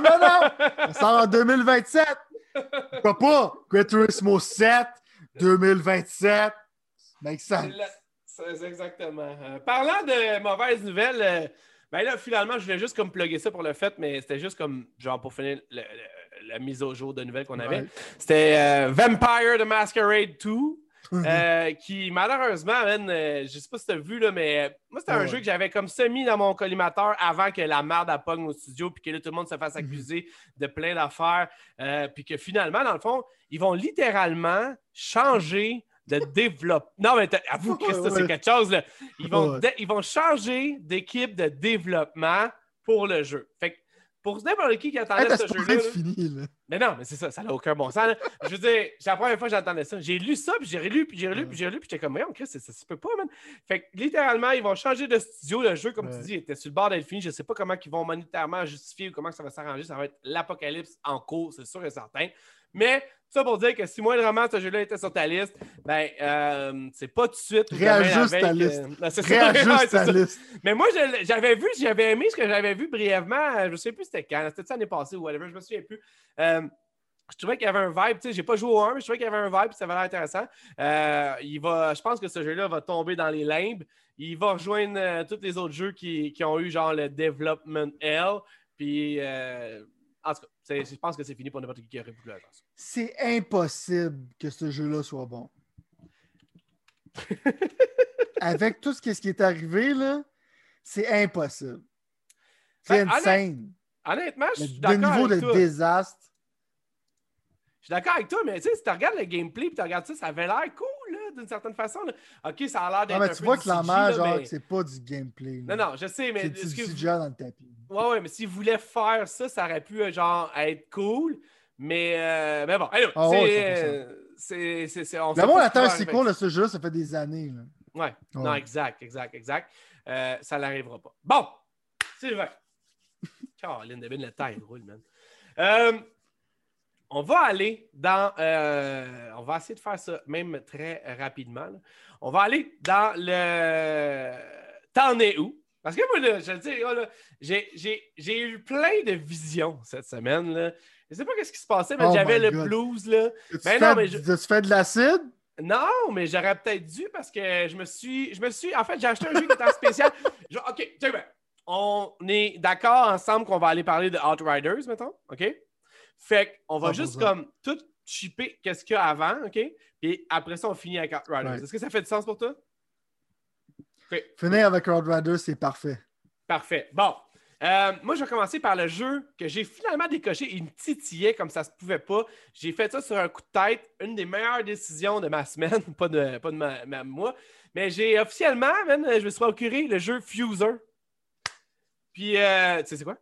non, non! Ça sort en 2027. Pourquoi pas? Gran Turismo 7, 2027. Make sense. C'est exactement. Euh, parlant de mauvaises nouvelles, euh, ben là, finalement, je voulais juste comme plugger ça pour le fait, mais c'était juste comme, genre, pour finir le la mise au jour de nouvelles qu'on avait. C'était euh, Vampire the Masquerade 2. Euh, qui malheureusement, man, euh, je sais pas si tu as vu, là, mais moi, c'était un jeu que j'avais comme semi dans mon collimateur avant que la merde a pogne au studio, puis que là, tout le monde se fasse mhm. accuser de plein d'affaires, puis que finalement, dans le fond, ils vont littéralement changer de développement. Non, mais avoue que c'est quelque chose. Là. Ils, vont ils vont changer d'équipe de développement pour le jeu. Fait que pour n'importe qui qui attendait ce jeu-là. Mais non, mais c'est ça, ça n'a aucun bon sens. Je veux dire, c'est la première fois que j'attendais ça. J'ai lu ça, puis j'ai relu, puis j'ai relu, puis j'ai relu, puis j'étais comme, Chris, ça, ça se peut pas, man. Fait que littéralement, ils vont changer de studio. Le jeu, comme tu dis, était sur le bord d'être fini. Je sais pas comment ils vont monétairement justifier ou comment ça va s'arranger. Ça va être l'apocalypse en cours, c'est sûr et certain. Mais ça pour dire que si moindrement ce jeu-là était sur ta liste, ben, euh, c'est pas tout de suite. Réajuste ta liste. Réajuste ta liste. Mais moi, j'avais vu, j'avais aimé ce que j'avais vu brièvement. Je ne sais plus c'était quand. C'était l'année passée ou whatever, je me souviens plus. Euh, je trouvais qu'il y avait un vibe. Tu sais, j'ai pas joué au 1, mais je trouvais qu'il y avait un vibe, ça avait l'air intéressant. Euh, il va, je pense que ce jeu-là va tomber dans les limbes. Il va rejoindre tous les autres jeux qui, qui, ont eu genre le Development L. Puis en tout cas, je pense que c'est fini pour n'importe qui qui aurait voulu la chance. C'est impossible que ce jeu-là soit bon. Avec tout ce qui est arrivé, là, c'est impossible. C'est ben, insane. Honnêtement, je suis d'accord. Le niveau de désastre. Je suis d'accord avec toi, mais tu sais, si tu regardes le gameplay et tu regardes ça, ça avait l'air cool, d'une certaine façon. Ok, ça a l'air d'être. Non, mais tu vois genre, mais... c'est pas du gameplay. Non, non, je sais, mais. C'est du CGI dans le tapis? Ouais, ouais, mais s'ils voulaient faire ça, ça aurait pu, euh, genre, être cool. Mais, euh, mais bon, allez, ah c'est. c'est c'est Le monde attend c'est cool, ce jeu ça fait des années. Là. Ouais. non, exact, exact, exact. Euh, ça n'arrivera pas. Bon, Sylvain. Caroline, Devine, le temps roule, man. Euh, on va aller dans. Euh, on va essayer de faire ça même très rapidement. On va aller dans le. T'en es où? Parce que moi, là, je le dis, oh, j'ai eu plein de visions cette semaine. Là. Je sais pas ce qui se passait, mais oh j'avais le blues. Là. Tu, mais non, mais je... tu fais de l'acide? Non, mais j'aurais peut-être dû parce que je me suis. Je me suis. En fait, j'ai acheté un jeu qui était spécial. OK, ben, on est d'accord ensemble qu'on va aller parler de Outriders, mettons. OK? Fait qu'on va juste comme tout chipper qu'est-ce qu'il y a avant, OK? Puis après ça, on finit avec Outriders. Est-ce que ça fait du sens pour toi? Finir avec Outriders, c'est parfait. Parfait. Bon. Euh, moi, je vais commencer par le jeu que j'ai finalement décoché. Il me titillait comme ça se pouvait pas. J'ai fait ça sur un coup de tête. Une des meilleures décisions de ma semaine, pas de, pas de ma, moi. Mais j'ai officiellement, je me suis procuré le jeu Fuser. Puis, euh, tu sais c'est quoi?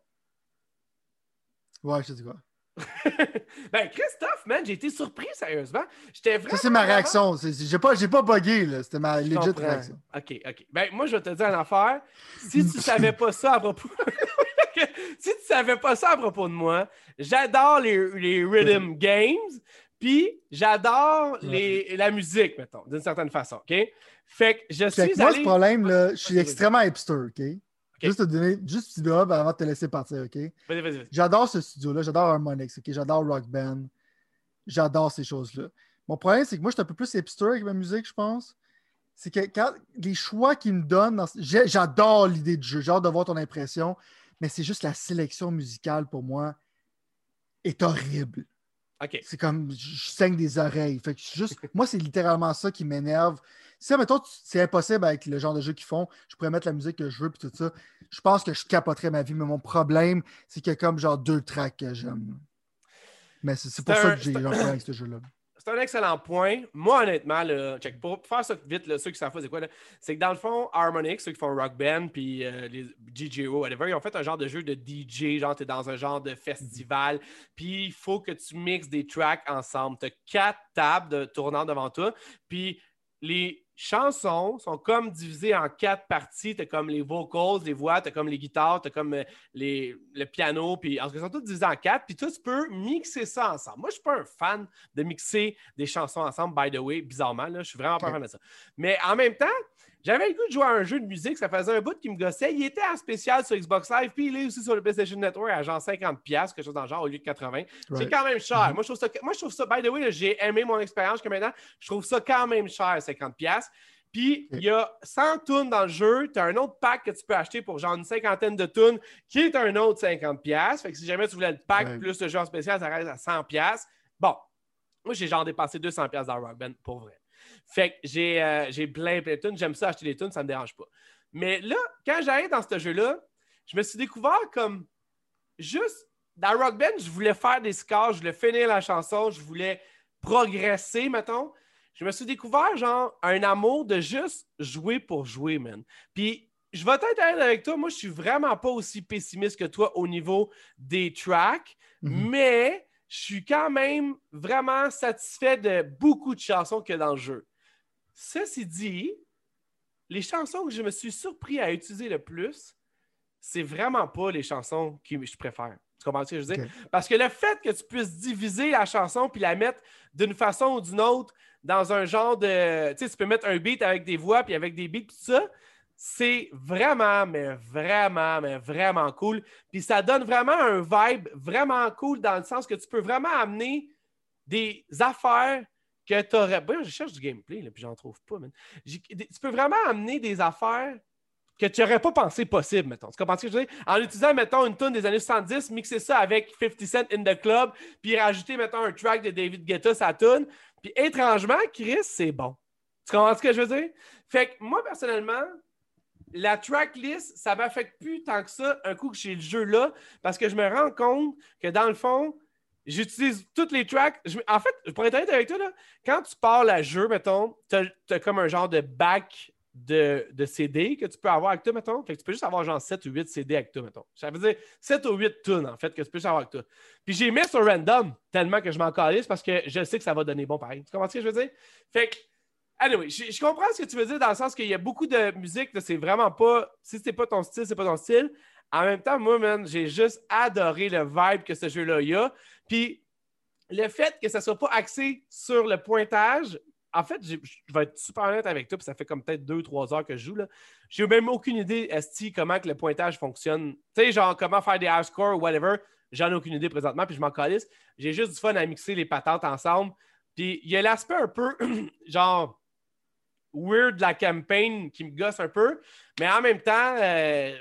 Ouais, je sais quoi. ben, Christophe, man, j'ai été surpris, sérieusement. J'étais vraiment. Ça, c'est ma réaction. J'ai pas, pas bugué, là. C'était ma legit réaction. OK, OK. Ben, moi, je vais te dire une affaire. Si tu savais pas ça à propos. si tu savais pas ça à propos de moi, j'adore les, les rhythm games, puis j'adore la musique, mettons, d'une certaine façon, OK? Fait que je suis. Moi, ce problème, là, je suis extrêmement hipster, OK? Juste te donner, juste petit job avant de te laisser partir, OK? Vas-y, vas-y. J'adore ce studio-là, j'adore Harmonix, OK? J'adore Rock Band. J'adore ces choses-là. Mon problème, c'est que moi, je suis un peu plus hipster avec ma musique, je pense. C'est que quand les choix qu'ils me donnent, j'adore l'idée du jeu, j'ai hâte de voir ton impression, mais c'est juste la sélection musicale pour moi est horrible. C'est comme je saigne des oreilles. Fait que juste, moi, c'est littéralement ça qui m'énerve. Si, mettons, c'est impossible avec le genre de jeu qu'ils font, je pourrais mettre la musique que je veux puis tout ça. Je pense que je capoterais ma vie, mais mon problème, c'est qu'il y a comme genre deux tracks que j'aime. Mais c'est pour ça que j'ai un problème avec ce jeu-là c'est un excellent point. Moi, honnêtement, check, pour faire ça vite, ceux qui savent pas c'est quoi, c'est que dans le fond, Harmonix, ceux qui font Rock Band, puis euh, les GGO, whatever, ils ont fait un genre de jeu de DJ, genre, tu es dans un genre de festival, puis il faut que tu mixes des tracks ensemble. Tu as quatre tables de tournant devant toi, puis les chansons sont comme divisées en quatre parties. Tu as comme les vocals, les voix, tu as comme les guitares, tu as comme euh, les, le piano, puis en tout cas, sont toutes divisées en quatre. Puis toi, tu peux mixer ça ensemble. Moi, je ne suis pas un fan de mixer des chansons ensemble, by the way, bizarrement. Là, je suis vraiment pas un fan de ça. Mais en même temps, j'avais le goût de jouer à un jeu de musique, ça faisait un bout qui me gossait. Il était en spécial sur Xbox Live, puis il est aussi sur le PlayStation Network à genre 50$, quelque chose dans le genre, au lieu de 80$. C'est quand même cher. Mm-hmm. moi, je trouve ça, moi, je trouve ça, by the way, j'ai aimé mon expérience que maintenant, je trouve ça quand même cher, 50$. Puis il y a 100 tunes dans le jeu. Tu as un autre pack que tu peux acheter pour genre une cinquantaine de tunes qui est un autre 50$. Fait que si jamais tu voulais le pack plus le jeu spécial, ça reste à 100$. Bon, moi j'ai genre dépassé 200$ dans Rock Band pour vrai. Fait que j'ai euh, plein, plein de tunes. J'aime ça acheter des tunes, ça ne me dérange pas. Mais là, quand j'arrive dans ce jeu-là, je me suis découvert comme juste dans Rock Band, je voulais faire des scores, je voulais finir la chanson, je voulais progresser, mettons. Je me suis découvert, genre, un amour de juste jouer pour jouer, man. Puis, je vais être avec toi. Moi, je suis vraiment pas aussi pessimiste que toi au niveau des tracks, mhm. mais je suis quand même vraiment satisfait de beaucoup de chansons qu'il y a dans le jeu. Ceci dit, les chansons que je me suis surpris à utiliser le plus, c'est vraiment pas les chansons que je préfère. Tu comprends ce que je veux dire? Parce que le fait que tu puisses diviser la chanson puis la mettre d'une façon ou d'une autre dans un genre de. Tu sais, tu peux mettre un beat avec des voix puis avec des beats, tout ça, c'est vraiment, mais vraiment, mais vraiment cool. Puis ça donne vraiment un vibe vraiment cool dans le sens que tu peux vraiment amener des affaires que tu aurais. Ben, je cherche du gameplay, là, puis j'en trouve pas, Tu peux vraiment amener des affaires que tu n'aurais pas pensé possible, mettons. Tu comprends ce que je veux dire? En utilisant, mettons, une tune des années 70, mixer ça avec 50 Cent in the Club, puis rajouter, mettons, un track de David Guetta, sa tune. Puis étrangement, Chris, c'est bon. Tu comprends ce que je veux dire? Fait que moi, personnellement, la tracklist, ça m'affecte plus tant que ça un coup que j'ai le jeu là, parce que je me rends compte que dans le fond, j'utilise toutes les tracks. en fait, pour être honnête avec toi, là, quand tu parles à jeu, mettons, tu as, comme un genre de back de, de, CD que tu peux avoir avec toi, mettons. Fait que tu peux juste avoir genre 7 ou 8 CD avec toi, mettons. Ça veut dire 7 ou 8 tunes, en fait, que tu peux avoir avec toi. Puis j'ai mis sur random tellement que je m'en calisse parce que je sais que ça va donner bon pareil. Tu comprends ce que je veux dire? Fait que Anyway, je, comprends ce que tu veux dire dans le sens qu'il y a beaucoup de musique, c'est vraiment pas. Si c'est pas ton style, c'est pas ton style. En même temps, moi, man, j'ai juste adoré le vibe que ce jeu-là a. Puis le fait que ça soit pas axé sur le pointage, en fait, je vais être super honnête avec toi, puis ça fait comme peut-être deux, trois heures que je joue. J'ai même aucune idée, Esti, comment que le pointage fonctionne. Tu sais, genre comment faire des high scores whatever. J'en ai aucune idée présentement, puis je m'en calisse. J'ai juste du fun à mixer les patentes ensemble Puis il y a l'aspect un peu, genre, weird de la campagne qui me gosse un peu, mais en même temps, euh,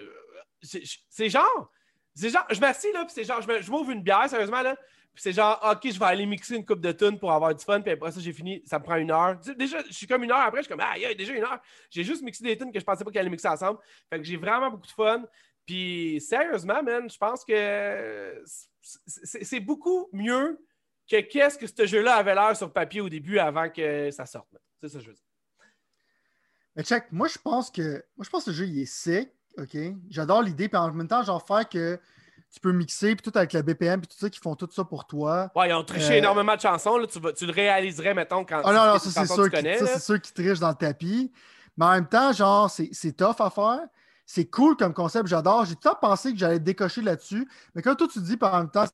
c'est genre, c'est genre, je m'assis là, puis c'est genre, je m'ouvre une bière, sérieusement, là, puis c'est genre, OK, je vais aller mixer une coupe de tunes pour avoir du fun, puis après ça, j'ai fini, ça me prend une heure. Déjà, je suis comme une heure après, je suis comme, ah, il y a déjà une heure. J'ai juste mixé des tunes que je pensais pas qu'elles allaient mixer ensemble. Fait que j'ai vraiment beaucoup de fun. Puis sérieusement, man, je pense que c'est beaucoup mieux que qu'est-ce que ce jeu-là avait l'air sur papier au début avant que ça sorte. C'est ça que je veux dire. Mais check, moi je pense que moi je pense que le jeu il est sick, ok. J'adore l'idée, puis en même temps, genre faire que tu peux mixer, puis tout avec la BPM, puis tout ça, qui font tout ça pour toi. Ouais, ils ont triché euh, énormément de chansons, là, tu, tu, le réaliserais, mettons, quand ah, non, non, ça c'est sûr, c'est sûr qu'ils trichent dans le tapis. Mais en même temps, genre, c'est tough à faire. C'est cool comme concept, j'adore. J'ai tout le pensé que j'allais décocher là-dessus. Mais quand toi, tu dis, par même temps,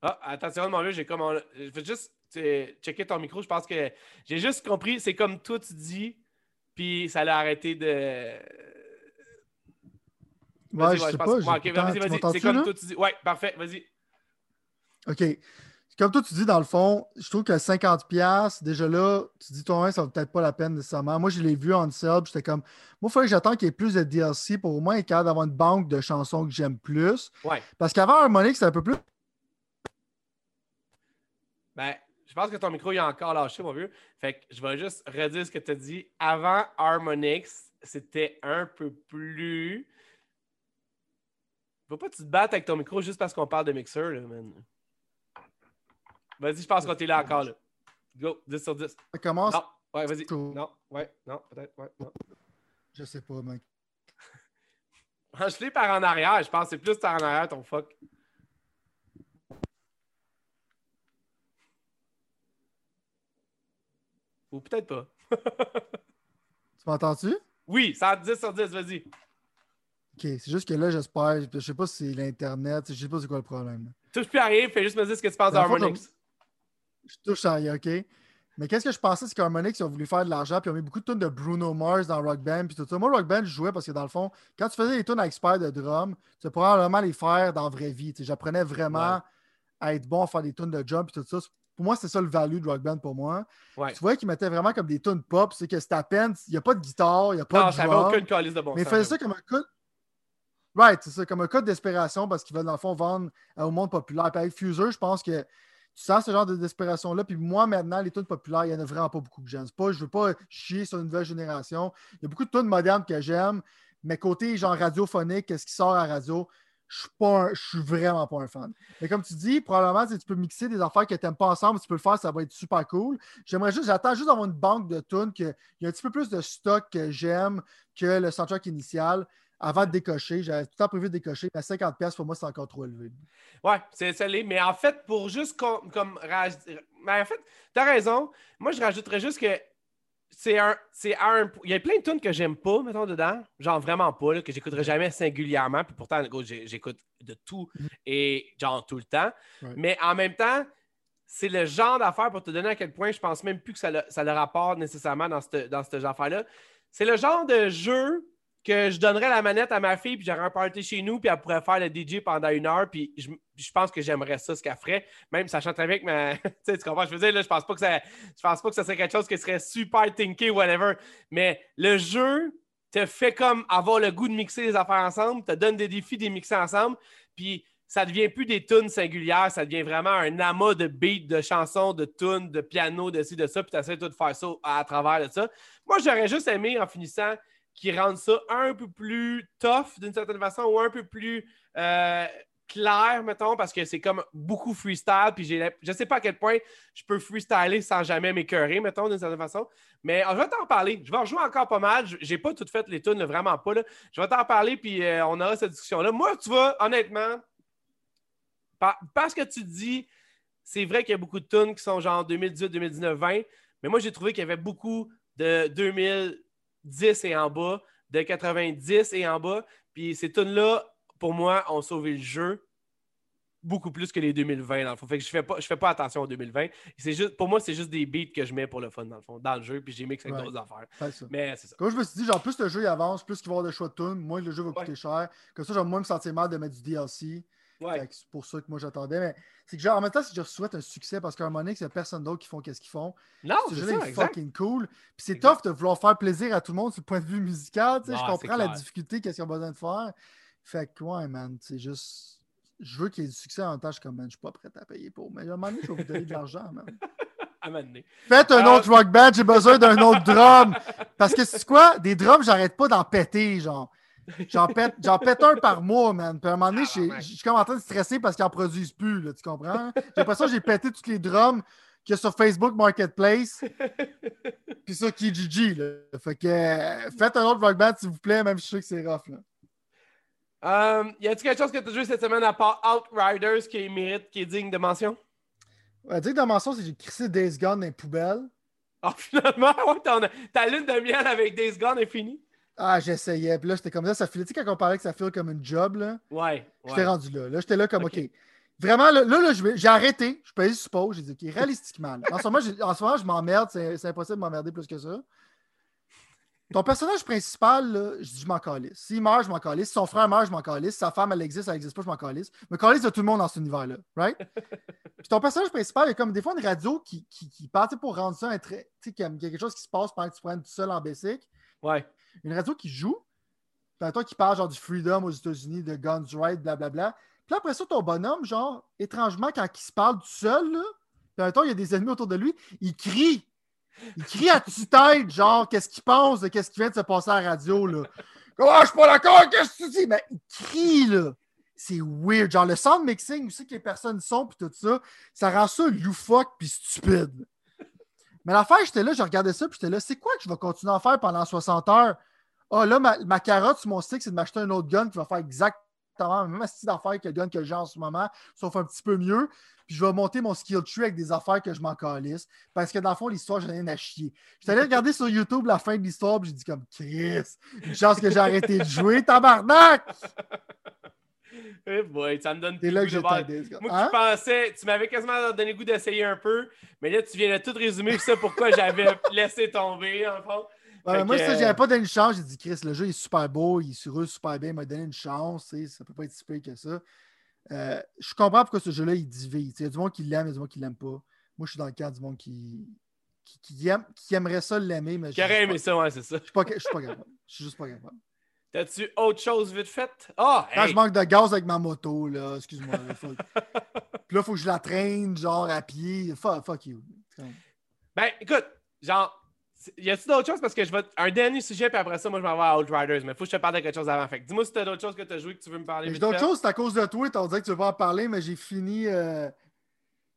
ah, attention, mon vieux, j'ai comme. Je veux juste checker ton micro. Je pense que j'ai juste compris. C'est comme toi, tu dis, puis ça l'a arrêté de. Ouais, je, sais pas. vas-y, vas-y. C'est comme toi, tu dis. Ouais, parfait, vas-y. OK. Comme toi, tu dis, dans le fond, je trouve que 50$, déjà là, tu dis toi-même, ça vaut peut-être pas la peine nécessairement. Moi, je l'ai vu en sale, j'étais comme, moi, il faudrait que j'attends qu'il y ait plus de DLC pour au moins être capable d'avoir une banque de chansons que j'aime plus. Ouais. Parce qu'avant Harmonix, c'était un peu plus. Ben, pense que ton micro il a encore lâché, mon vieux. Fait que je vais juste redire ce que tu as dit. Avant Harmonix, c'était un peu plus. Faut pas que tu te battes avec ton micro juste parce qu'on parle de mixeur, là, man. Vas-y, je pense qu'on est là encore, là. Go, 10 sur 10. Ça commence? Non, ouais, vas-y. Non, ouais, non, peut-être, ouais, non. Je sais pas, mec. Je l'ai par en arrière, je pense que c'est plus par en arrière ton fuck. Ou peut-être pas. tu m'entends-tu? Oui, ça 10 sur 10, vas-y. OK, c'est juste que là, j'espère, je sais pas si c'est l'Internet, je sais pas c'est quoi le problème. Touche plus à rien, fais juste me dire ce que tu penses d'Harmonix. Je touche à rien, OK? Mais qu'est-ce que je pensais, c'est qu'Harmonix, ils ont voulu faire de l'argent, puis ils ont mis beaucoup de tunes de Bruno Mars dans Rock Band, puis tout ça. Moi, Rock Band, je jouais parce que dans le fond, quand tu faisais des tunes à expert de drum, tu pourrais probablement les faire dans la vraie vie. J'apprenais vraiment à être bon à faire des tunes de jump, puis tout ça. Pour moi, c'est ça le value de Rock Band pour moi. Tu vois qu'ils mettaient vraiment comme des tunes pop, c'est que c'est à peine, il n'y a pas de guitare, il n'y a pas de drum. Non, aucune calice de bon Mais ils faisaient ça comme un coup. Right, c'est ça, comme un cas de desperation parce qu'ils veulent dans le fond vendre au monde populaire. Puis avec Fuser, je pense que tu sens ce genre de desperation-là. Puis moi, maintenant, les tunes populaires, il n'y en a vraiment pas beaucoup que j'aime. Pas, je ne veux pas chier sur une nouvelle génération. Il y a beaucoup de tunes modernes que j'aime, mais côté genre radiophonique, qu'est-ce qui sort à radio, je suis suis vraiment pas un fan. Mais comme tu dis, probablement, tu peux mixer des affaires que tu n'aimes pas ensemble, tu peux le faire, ça va être super cool. J'aimerais juste, j'attends juste d'avoir une banque de tunes qu'il y a un petit peu plus de stock que j'aime que le soundtrack initial avant de décocher. J'avais tout le temps prévu de décocher, mais 50$ pour moi, c'est encore trop élevé. Ouais, c'est salé. Mais en fait, pour juste comme. comme mais en fait, t'as raison. Moi, je rajouterais juste que c'est un, c'est un. Il y a plein de tunes que j'aime pas, mettons, dedans. Genre vraiment pas, que j'écouterais jamais singulièrement. Puis pourtant, j'écoute de tout mm-hmm. et genre tout le temps. Mais en même temps, c'est le genre d'affaire pour te donner à quel point je pense même plus que ça le, ça le rapporte nécessairement dans cette, dans cette affaire-là. C'est le genre de jeu que je donnerais la manette à ma fille, puis j'aurais un party chez nous, puis elle pourrait faire le DJ pendant une heure, puis je, pense que j'aimerais ça, ce qu'elle ferait, même sachant très bien que ma... tu comprends, je veux dire, là, je pense pas que ça je pense pas que ça serait quelque chose qui serait super tinké, whatever, mais le jeu te fait comme avoir le goût de mixer les affaires ensemble, te donne des défis de mixer ensemble, puis ça devient plus des tunes singulières, ça devient vraiment un amas de beats, de chansons, de tunes, de piano, de ci, de ça, puis tu essaies de faire ça à travers de ça. Moi, j'aurais juste aimé, en finissant, qui rendent ça un peu plus tough d'une certaine façon ou un peu plus euh, clair, mettons, parce que c'est comme beaucoup freestyle. Puis j'ai, je sais pas à quel point je peux freestyler sans jamais m'écœurer, mettons, d'une certaine façon. Mais euh, je vais t'en parler. Je vais en jouer encore pas mal. J'ai pas tout fait les tunes, vraiment pas. Là. Je vais t'en parler, puis euh, on aura cette discussion-là. Moi, tu vois, honnêtement, parce que tu dis, c'est vrai qu'il y a beaucoup de tunes qui sont genre 2018, 2019, 20, mais moi, j'ai trouvé qu'il y avait beaucoup de 2000. 10 et en bas, de 90 et en bas. Puis ces tunes-là, pour moi, ont sauvé le jeu beaucoup plus que les 2020 dans le fond. Fait que je fais pas, je fais pas attention aux 2020. C'est juste, pour moi, c'est juste des beats que je mets pour le fun dans le fond, dans le jeu, puis j'ai mixé avec d'autres affaires. Mais c'est ça. Comme je me suis dit, genre, plus le jeu avance, plus il va y avoir de choix de tunes, moins le jeu va coûter cher. Comme ça, j'ai moins me sentir mal de mettre du DLC. Ouais. C'est pour ça que moi j'attendais. Mais c'est que genre, en même temps, si je souhaite un succès, parce qu'à un moment donné, il n'y a personne d'autre qui font qu'est-ce qu'ils font. Non, Ce c'est exact. fucking cool. Puis c'est tough de vouloir faire plaisir à tout le monde sur le point de vue musical. tu sais, Ouais, je c'est comprends la difficulté, qu'est-ce qu'ils ont besoin de faire. Fait que, ouais, man, c'est juste. Je veux qu'il y ait du succès en même temps. Je suis comme, man, je suis pas prêt à payer pour. Mais à un moment donné, je vais vous donner de l'argent, man. À un moment donné. Faites un Euh, autre rock band, j'ai besoin d'un autre drum. Parce que c'est quoi? Des drums, j'arrête pas d'en péter, genre. J'en pète, pète un par mois, man. Puis à un moment donné, je suis- Ah, je suis comme en train de stresser parce qu'ils en produisent plus, là, tu comprends? J'ai l'impression que j'ai pété tous les drums qu'il y a sur Facebook Marketplace. Puis sur Kijiji, là. Fait que euh, faites un autre rock band, s'il vous plaît, même si je sais que c'est rough, là. Euh, y a-tu quelque chose que tu as joué cette semaine à part Outriders qui mérite, qui est digne de mention? Ouais, dans mon sens, c'est que j'ai crissé Days Gone dans les poubelles. Ah, finalement, ouais, ta lune de miel avec Days Gone est finie? Ah, j'essayais. Puis là, j'étais comme ça, ça filait. Tu sais, quand on parlait que ça file comme une job, là. Ouais. J'étais ouais. rendu là. Là, j'étais là comme, Ok. Vraiment, là, là, j'ai arrêté. Je payais sur pause. J'ai dit, OK, réalistiquement. là. En ce moment, j'ai- en ce moment, je m'emmerde. C'est impossible de m'emmerder plus que ça. Ton personnage principal, là, je dis, je m'en calisse. S'il meurt, je m'en calisse. Si son frère meurt, je m'en calisse. Si sa femme, elle existe, elle existe pas, je m'en calisse. Je me calisse de tout le monde dans cet univers-là. Right? Puis ton personnage principal, il y a comme des fois une radio qui, qui, qui part pour rendre ça un très. Tu sais, quelque chose qui se passe pendant que tu prennes tout seul en basic Ouais. Une radio qui joue, toi qui parle genre du freedom aux États-Unis, de guns right, blablabla. Puis après ça, ton bonhomme, genre, étrangement, quand il se parle tout seul, là, temps, il y a des ennemis autour de lui, il crie. Il crie à tue-tête, genre, qu'est-ce qu'il pense de qu'est-ce qui vient de se passer à la radio, là. Comment je suis pas d'accord, qu'est-ce que tu dis? Mais il crie, là. C'est weird. Genre, le sound mixing, aussi que les personnes sont, puis tout ça, ça rend ça loufoque puis stupide. Mais l'affaire, j'étais là, je regardais ça, puis j'étais là, c'est quoi que je vais continuer à faire pendant 60 heures? Ah, là, ma, ma carotte sur mon stick, c'est de m'acheter un autre gun qui va faire exactement la même style d'affaires que le gun que j'ai en ce moment, sauf un petit peu mieux. Puis je vais monter mon skill tree avec des affaires que je m'en calisse. Parce que dans le fond, l'histoire, j'en ai rien à chier. J'étais allé regarder sur YouTube la fin de l'histoire, puis j'ai dit comme Chris, une chance que j'ai arrêté de jouer, tabarnak! Eh boy, ça me donne plus là que de aidé. Moi, Hein? qui pensais, tu m'avais quasiment donné le goût d'essayer un peu, mais là, tu viens de tout résumer ça pourquoi j'avais laissé tomber, en fond. Ouais, moi, que, ça, j'avais pas donné une chance. J'ai dit, Chris, le jeu est super beau, il se roule super bien, il m'a donné une chance. tu Ça peut pas être si pire que ça. Euh, je comprends pourquoi ce jeu-là, il divise. Il y a du monde qui l'aime, il y a du monde qui l'aime pas. Moi, je suis dans le cas du monde qui, qui, qui aime, qui aimerait ça l'aimer, mais Qui aurait aimé ça, ouais, c'est ça. je suis pas, je suis pas capable. Je suis juste pas capable. T'as-tu autre chose vite fait? Ah, Quand hey! je manque de gaz avec ma moto, là, excuse-moi. là, faut- Puis là, faut que je la traîne, genre, à pied. Fuck, fuck you. Ben, écoute, genre, y a-tu d'autres choses? Parce que je vais. Un dernier sujet, puis après ça, moi, je vais avoir Outriders, mais faut que je te parle de quelque chose avant. Fait que dis-moi si t'as d'autres choses que t'as joué que tu veux me parler. J'ai d'autres choses, c'est à cause de toi. On dirait que tu veux pas en parler, mais j'ai fini. euh,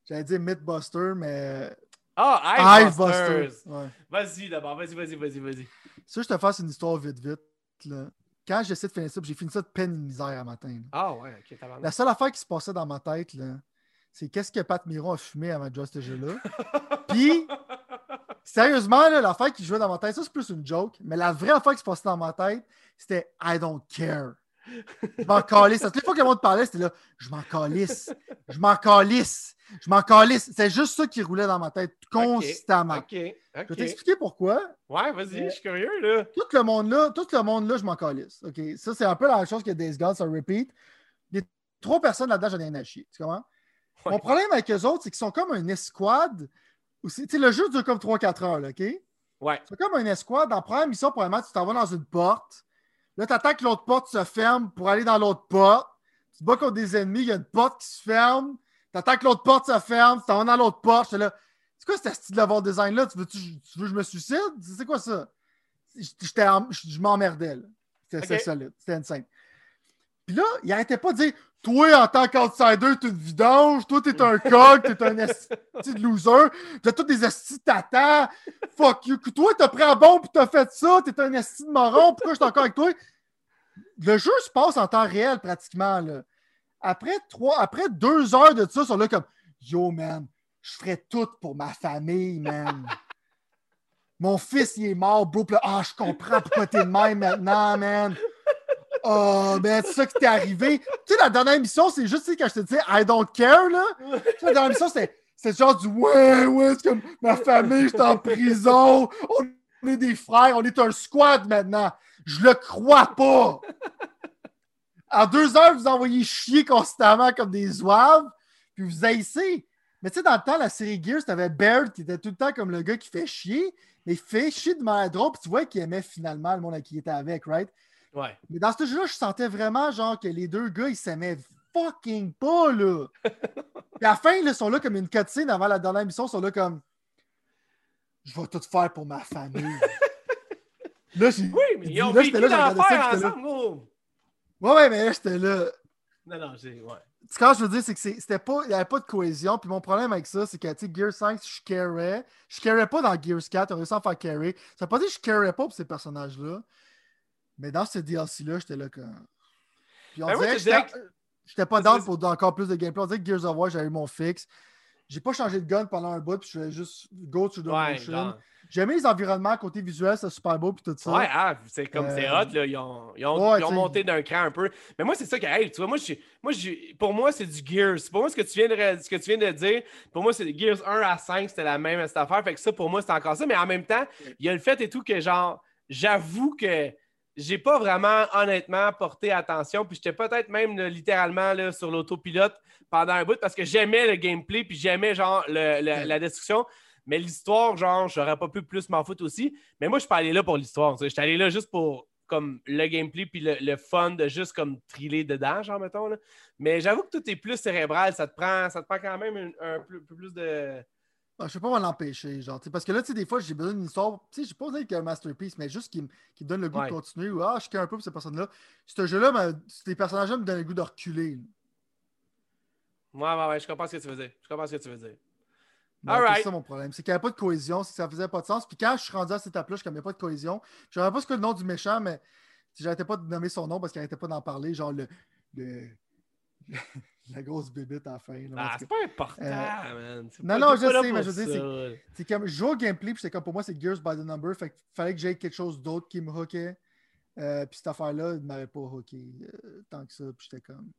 J'allais dire Mythbuster, mais. Ah, Hivebuster. Hivebusters! Ouais. Vas-y d'abord, vas-y, vas-y, vas-y, vas-y. Ça, je te fasse une histoire vite, vite. Là. Quand j'essaie de finir ça, j'ai fini ça de peine et de misère à matin. là. Ah, ouais, ok, t'as La seule affaire qui se passait dans ma tête, là, c'est qu'est-ce que Pat Miron a fumé avant de jouer à ce jeu-là. Puis, sérieusement, là, l'affaire qui jouait dans ma tête, ça c'est plus une joke, mais la vraie affaire qui se passait dans ma tête, c'était I don't care. Je m'en calisse. Toutes les fois que le monde parlait, c'était là, je m'en calisse. Je m'en calisse. Je m'en calisse. C'est juste ça qui roulait dans ma tête constamment. Je vais t'expliquer pourquoi. Ouais, vas-y, je suis curieux, là. Tout le monde là, tout le monde là, je m'en calisse. OK? Ça, c'est un peu la même chose que Days Gone, ça repeat. Il y a trois personnes là-dedans, j'en ai rien à chier. Tu comprends? Ouais. Mon problème avec eux autres, c'est qu'ils sont comme un escouade. Tu sais, le jeu dure comme 3-4 heures, là, OK? Ouais. C'est comme un escouade. Dans la première mission, probablement, tu t'en vas dans une porte. Là, tu attends que l'autre porte se ferme pour aller dans l'autre porte. Tu te bats contre des ennemis, il y a une porte qui se ferme. Tu attends que l'autre porte se ferme, tu t'en vas dans l'autre porte. Là. C'est quoi ce style level design-là? Tu veux, tu, veux que je me suicide? C'est quoi ça? Je m'emmerdais. C'était c'était Ok. solide. C'était insane. Puis là, il arrêtait pas de dire Toi, en tant qu'outsider, t'es une vidange. Toi, t'es un cog. T'es un esti de loser. T'as tous des estis de tata. Fuck you. Toi, t'as pris un bon puis t'as fait ça. T'es un esti de moron. Pourquoi je suis encore avec toi? Le jeu se passe en temps réel pratiquement. Là. Après, trois, après deux heures de ça, ils sont là comme Yo, man, je ferais tout pour ma famille, man. Mon fils, il est mort, bro. Ah, je comprends pourquoi t'es de même maintenant, man. Oh, ben, c'est ça qui t'est arrivé. Tu sais, la dernière émission, c'est juste, quand je te dis I don't care, là. Tu sais, la dernière émission, c'était genre du ouais, ouais, c'est comme ma famille, je suis en prison. On est des frères, on est un squad maintenant. Je le crois pas. En deux heures, vous envoyez chier constamment comme des zouaves, puis vous haïssez. Mais tu sais, dans le temps, la série Gears, t'avais Baird qui était tout le temps comme le gars qui fait chier, mais il fait chier de manière drôle, puis tu vois qu'il aimait finalement le monde qui était avec, right? Ouais. Mais dans ce jeu-là, je sentais vraiment genre que les deux gars, ils s'aimaient fucking pas, là. Puis à la fin, ils sont là comme une cutscene avant la dernière émission, ils sont là comme Je vais tout faire pour ma famille. là, j'ai. Oui, mais ils ont là, vécu l'enfer ensemble, gros. Ouais, ouais, mais là, j'étais là. Non, non, j'ai. Ouais. Ce que je veux dire, c'est que c'était pas, il n'y avait pas de cohésion. Puis mon problème avec ça, c'est que, tu sais, Gear 5, je carais. Je carais pas dans Gears 4. On a réussi à me faire carry. Ça veut pas dire que je carais pas pour ces personnages-là. Mais dans ce DLC-là, j'étais là comme. Puis on Ben, dirait je que j'étais pas C'est- down c'est- pour encore plus de gameplay. On dirait que Gears of War, j'avais eu mon fixe. J'ai pas changé de gun pendant un bout, puis je faisais juste go to the Ouais, motion. J'aimais les environnements, côté visuel, c'est super beau, puis tout ça. Ouais, ah, c'est comme c'est Euh, hot, là. Ils ont, ils ont, ouais, ils ont monté d'un cran un peu. Mais moi, c'est ça qui arrive. Tu vois, moi, je, moi je, pour moi, c'est du Gears. Pour moi, ce que tu viens de, ce que tu viens de dire, pour moi, c'est Gears 1 à 5, c'était la même cette affaire. Fait que ça, pour moi, c'est encore ça. Mais en même temps, il y a le fait et tout que, genre, j'avoue que j'ai pas vraiment, honnêtement, porté attention. Puis j'étais peut-être même là, littéralement là, sur l'autopilote pendant un bout parce que j'aimais le gameplay, puis j'aimais, genre, le- le- la destruction. Mais l'histoire, genre, j'aurais pas pu plus m'en foutre aussi. Mais moi, je suis pas allé là pour l'histoire. sais. J'étais allé là juste pour comme le gameplay puis le, le fun de juste comme triller dedans, genre, mettons. Là. Mais j'avoue que tout est plus cérébral. Ça te prend, ça te prend quand même un, un peu, peu plus de. Ah, je sais pas comment l'empêcher, genre, parce que là, tu sais, des fois, j'ai besoin d'une histoire, tu sais, j'ai pas besoin qu'un masterpiece, mais juste qui, me- qui me donne le goût Ouais. de continuer, ou ah, je suis un peu pour ces personnes-là. Ce jeu-là, ces personnages-là me donnent le goût de reculer. Ouais, ouais, ouais, je comprends ce que tu veux dire. Je comprends ce que tu veux dire. C'est ça mon problème, c'est qu'il n'y avait pas de cohésion, c'est que ça faisait pas de sens. Puis quand je suis rendu à cette étape-là, je n'avais pas de cohésion. Je ne savais pas ce que le nom du méchant, mais j'arrêtais pas de nommer son nom parce qu'il n'arrêtait pas d'en parler, genre le, le- la grosse bébite à la fin. là, Ah, c'est pas important, Euh, man. Non, non, je sais, mais je veux dire. C'est comme je joue au gameplay, puis c'est comme pour moi, c'est Gears by the number. Fait qu'il fallait que j'aie quelque chose d'autre qui me hookait. Euh, puis cette affaire-là, ne m'avait pas hooké euh, tant que ça. Puis j'étais comme.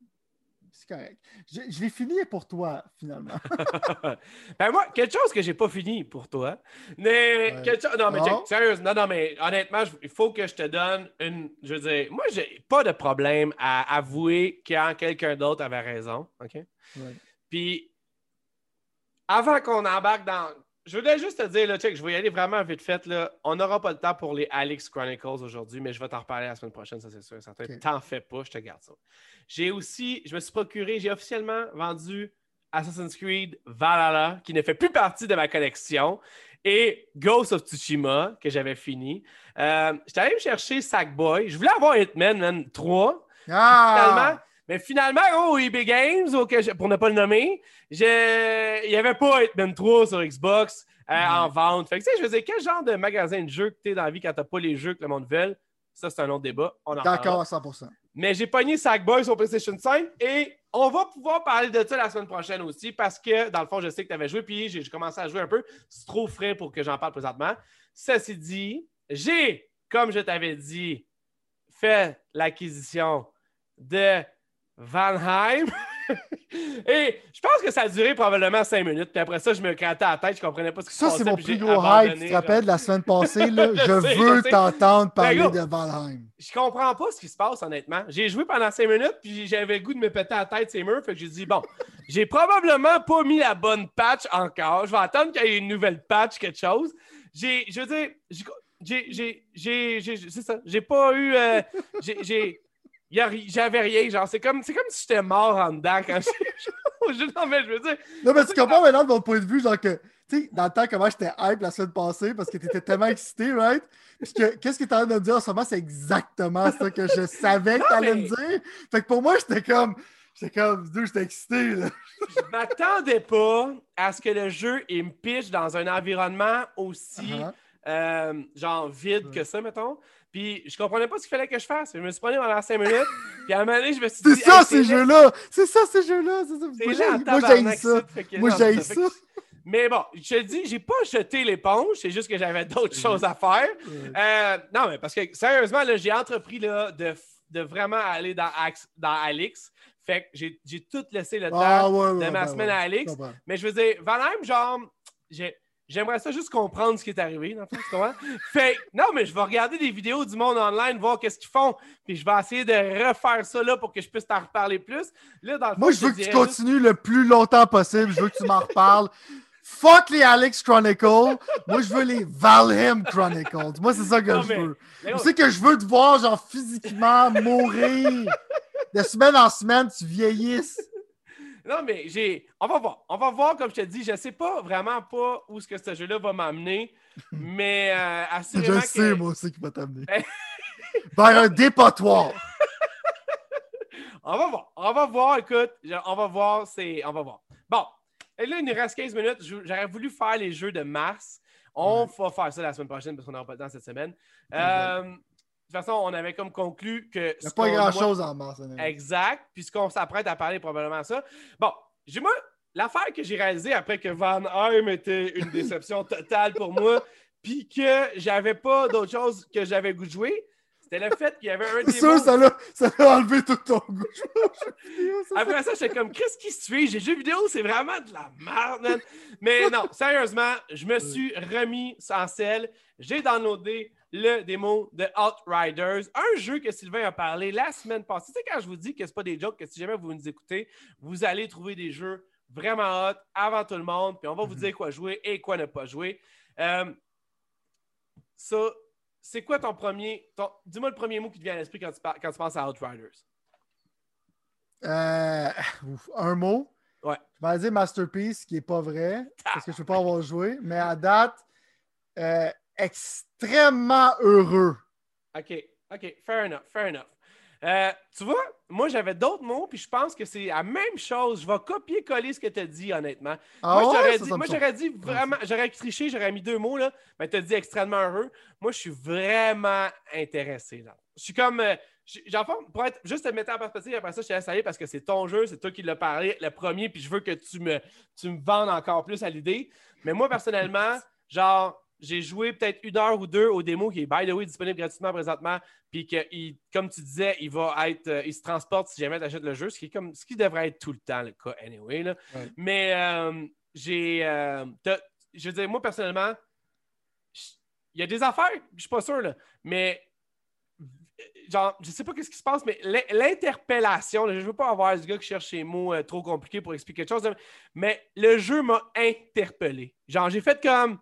C'est correct. Je, je l'ai fini pour toi, finalement. ben moi, quelque chose que j'ai pas fini pour toi. Mais Ouais. quelque chose. Non, mais Non? Sérieux, non, non, mais honnêtement, je- il faut que je te donne une. Je veux dire, moi, j'ai pas de problème à avouer quand quelqu'un d'autre avait raison. OK? Ouais. Puis, avant qu'on embarque dans. Je voulais juste te dire, là, check, je vais y aller vraiment vite fait. Là. On n'aura pas le temps pour les Alex Chronicles aujourd'hui, mais je vais t'en reparler la semaine prochaine, ça c'est sûr. T'en fais pas, je te garde ça. J'ai aussi, je me suis procuré, j'ai officiellement vendu Assassin's Creed Valhalla, qui ne fait plus partie de ma collection, et Ghost of Tsushima, que j'avais fini. Euh, J'étais allé me chercher Sackboy. Je voulais avoir Hitman man, 3 finalement. Mais finalement, au eBay Games, au je- pour ne pas le nommer, il n'y avait pas Hitman 3 sur Xbox euh, Mhm. en vente. Fait que, tu sais, je faisais quel genre de magasin de jeux que tu es dans la vie quand tu n'as pas les jeux que le monde veut? Ça, c'est un autre débat. On en D'accord à 100%. Mais j'ai pogné Sackboy sur PlayStation 5 et on va pouvoir parler de ça la semaine prochaine aussi parce que, dans le fond, je sais que tu avais joué puis j'ai commencé à jouer un peu. C'est trop frais pour que j'en parle présentement. Ceci dit, j'ai, comme je t'avais dit, fait l'acquisition de Valheim. Et je pense que ça a duré probablement cinq minutes. Puis après ça, je me grattais la tête. Je comprenais pas ce qui se Ça, passait. c'est mon plus gros hype. Tu te rappelles de la semaine passée? Là, Je je sais, veux t'entendre parler gars, de Valheim. Je comprends pas ce qui se passe, honnêtement. J'ai joué pendant cinq minutes, puis j'avais le goût de me péter la tête ces murs. Fait que j'ai dit, bon, j'ai probablement pas mis la bonne patch encore. Je vais attendre qu'il y ait une nouvelle patch, quelque chose. J'ai, je veux dire, j'ai- j'ai, j'ai, c'est ça. J'ai pas eu. euh, j'ai, j'avais rien. Genre, c'est comme, c'est comme si j'étais mort en dedans quand jeu. Non, mais je veux dire, Non, mais tu comprends maintenant de mon point de vue, genre que, tu sais, dans le temps, comment j'étais hype la semaine passée parce que tu étais tellement excité, right? Puis que, qu'est-ce que tu en train de me dire en ce moment, c'est exactement ça que je savais que tu allais mais- me dire. Fait que pour moi, j'étais comme, j'étais comme, j'étais excité, là. je m'attendais pas à ce que le jeu il me pitche dans un environnement aussi. Uh-huh. euh, genre vide que ça, mettons. Puis je comprenais pas ce qu'il fallait que je fasse. Je me suis pris pendant 5 minutes. Puis à un moment donné, je me suis dit. C'est ça, hey, ces jeux-là! C'est ça, ces jeux-là! C'est ça. C'est Moi, j'ai- ça. Moi, j'ai ça Mais bon, je te dis, j'ai pas jeté l'éponge. C'est juste que j'avais d'autres choses à faire. Euh, non, mais parce que sérieusement, j'ai entrepris là, de, de vraiment aller dans, dans Alix. Fait que j'ai j'ai tout laissé le temps Ah, ouais, ouais, de ma semaine à Alix. Mais je veux dire, Valheim, genre, j'ai- J'aimerais ça juste comprendre ce qui est arrivé, dans le fond, tu comprends? Fait non, mais je vais regarder des vidéos du monde online, voir qu'est-ce qu'ils font, puis je vais essayer de refaire ça là pour que je puisse t'en reparler plus. Là, dans le fond, Moi, je te veux que tu continues le plus longtemps possible. Je veux que tu m'en reparles. Fuck les Alex Chronicles. Moi, je veux les Valheim Chronicles. Moi, c'est ça que Non, je mais- veux. Tu sais que je veux te voir, genre, physiquement mourir? De semaine en semaine, tu vieillisses. Non, mais j'ai. On va voir. On va voir, comme je te dis. Je sais pas vraiment pas où ce que ce jeu-là va m'amener. mais euh, Je assurément sais, que. moi aussi, qui va t'amener. Vers un dépotoir. On va voir. On va voir, écoute. je- On va voir. C'est... On va voir. Bon. Et là, il nous reste 15 minutes. Je- J'aurais voulu faire les jeux de mars. On va faire ça la semaine prochaine parce qu'on n'aura pas le temps cette semaine. Euh, toute façon, on avait comme conclu que. Il n'y a ce pas qu'on- grand-chose en mars. Exact. Puisqu'on s'apprête à parler probablement ça. Bon, j'ai moi, l'affaire que j'ai réalisée après que Van Heim était une déception totale pour moi, puis que j'avais pas d'autre chose que j'avais goût de jouer, c'était le fait qu'il y avait un C'est sûr, ça l'a ça l'a enlevé tout ton goût. Après ça, j'étais comme, Chris, qui se fait? J'ai jeux vidéo, c'est vraiment de la merde, man. Mais non, sérieusement, je me suis remis en selle. J'ai downloadé le démo de Outriders, un jeu que Sylvain a parlé la semaine passée. Tu sais, quand je vous dis que c'est pas des jokes, que si jamais vous nous écoutez, vous allez trouver des jeux vraiment hot avant tout le monde, puis on va vous Mhm. dire quoi jouer et quoi ne pas jouer. Euh, ça, c'est quoi ton premier. ton- Dis-moi le premier mot qui te vient à l'esprit quand, tu quand tu penses à Outriders? Euh, un mot? Ouais. Je vais dire Masterpiece, qui n'est pas vrai, parce que je ne peux pas avoir joué. Mais à date, euh, extrêmement heureux. OK, OK, fair enough, fair enough. Euh, tu vois, moi j'avais d'autres mots, puis je pense que c'est la même chose. Je vais copier-coller ce que tu as dit, honnêtement. Ah moi, ouais? j'aurais dit, dit vraiment, j'aurais triché, j'aurais mis deux mots, là, mais tu as dit extrêmement heureux. Moi, je suis vraiment intéressé. Là. Je suis comme. euh, je- J'en pour être juste te mettre en perspective, après ça, je te laisse aller parce que c'est ton jeu, c'est toi qui l'as parlé le premier, puis je veux que tu me, tu me vendes encore plus à l'idée. Mais moi, personnellement, genre, j'ai joué peut-être une heure ou deux au démo qui est, by the way, disponible gratuitement présentement, puis que, il- comme tu disais, il va être, euh, il se transporte si jamais tu achètes le jeu, ce qui, est comme, ce qui devrait être tout le temps le cas, anyway. Là. Ouais. Mais euh, j'ai. euh, je veux dire, moi, personnellement, il y a des affaires, je suis pas sûr, là, mais genre, je sais pas qu'est-ce qui se passe, mais l'in- l'interpellation, je veux pas avoir ce gars qui cherche ses mots euh, trop compliqués pour expliquer quelque chose, mais le jeu m'a interpellé. Genre, j'ai fait comme,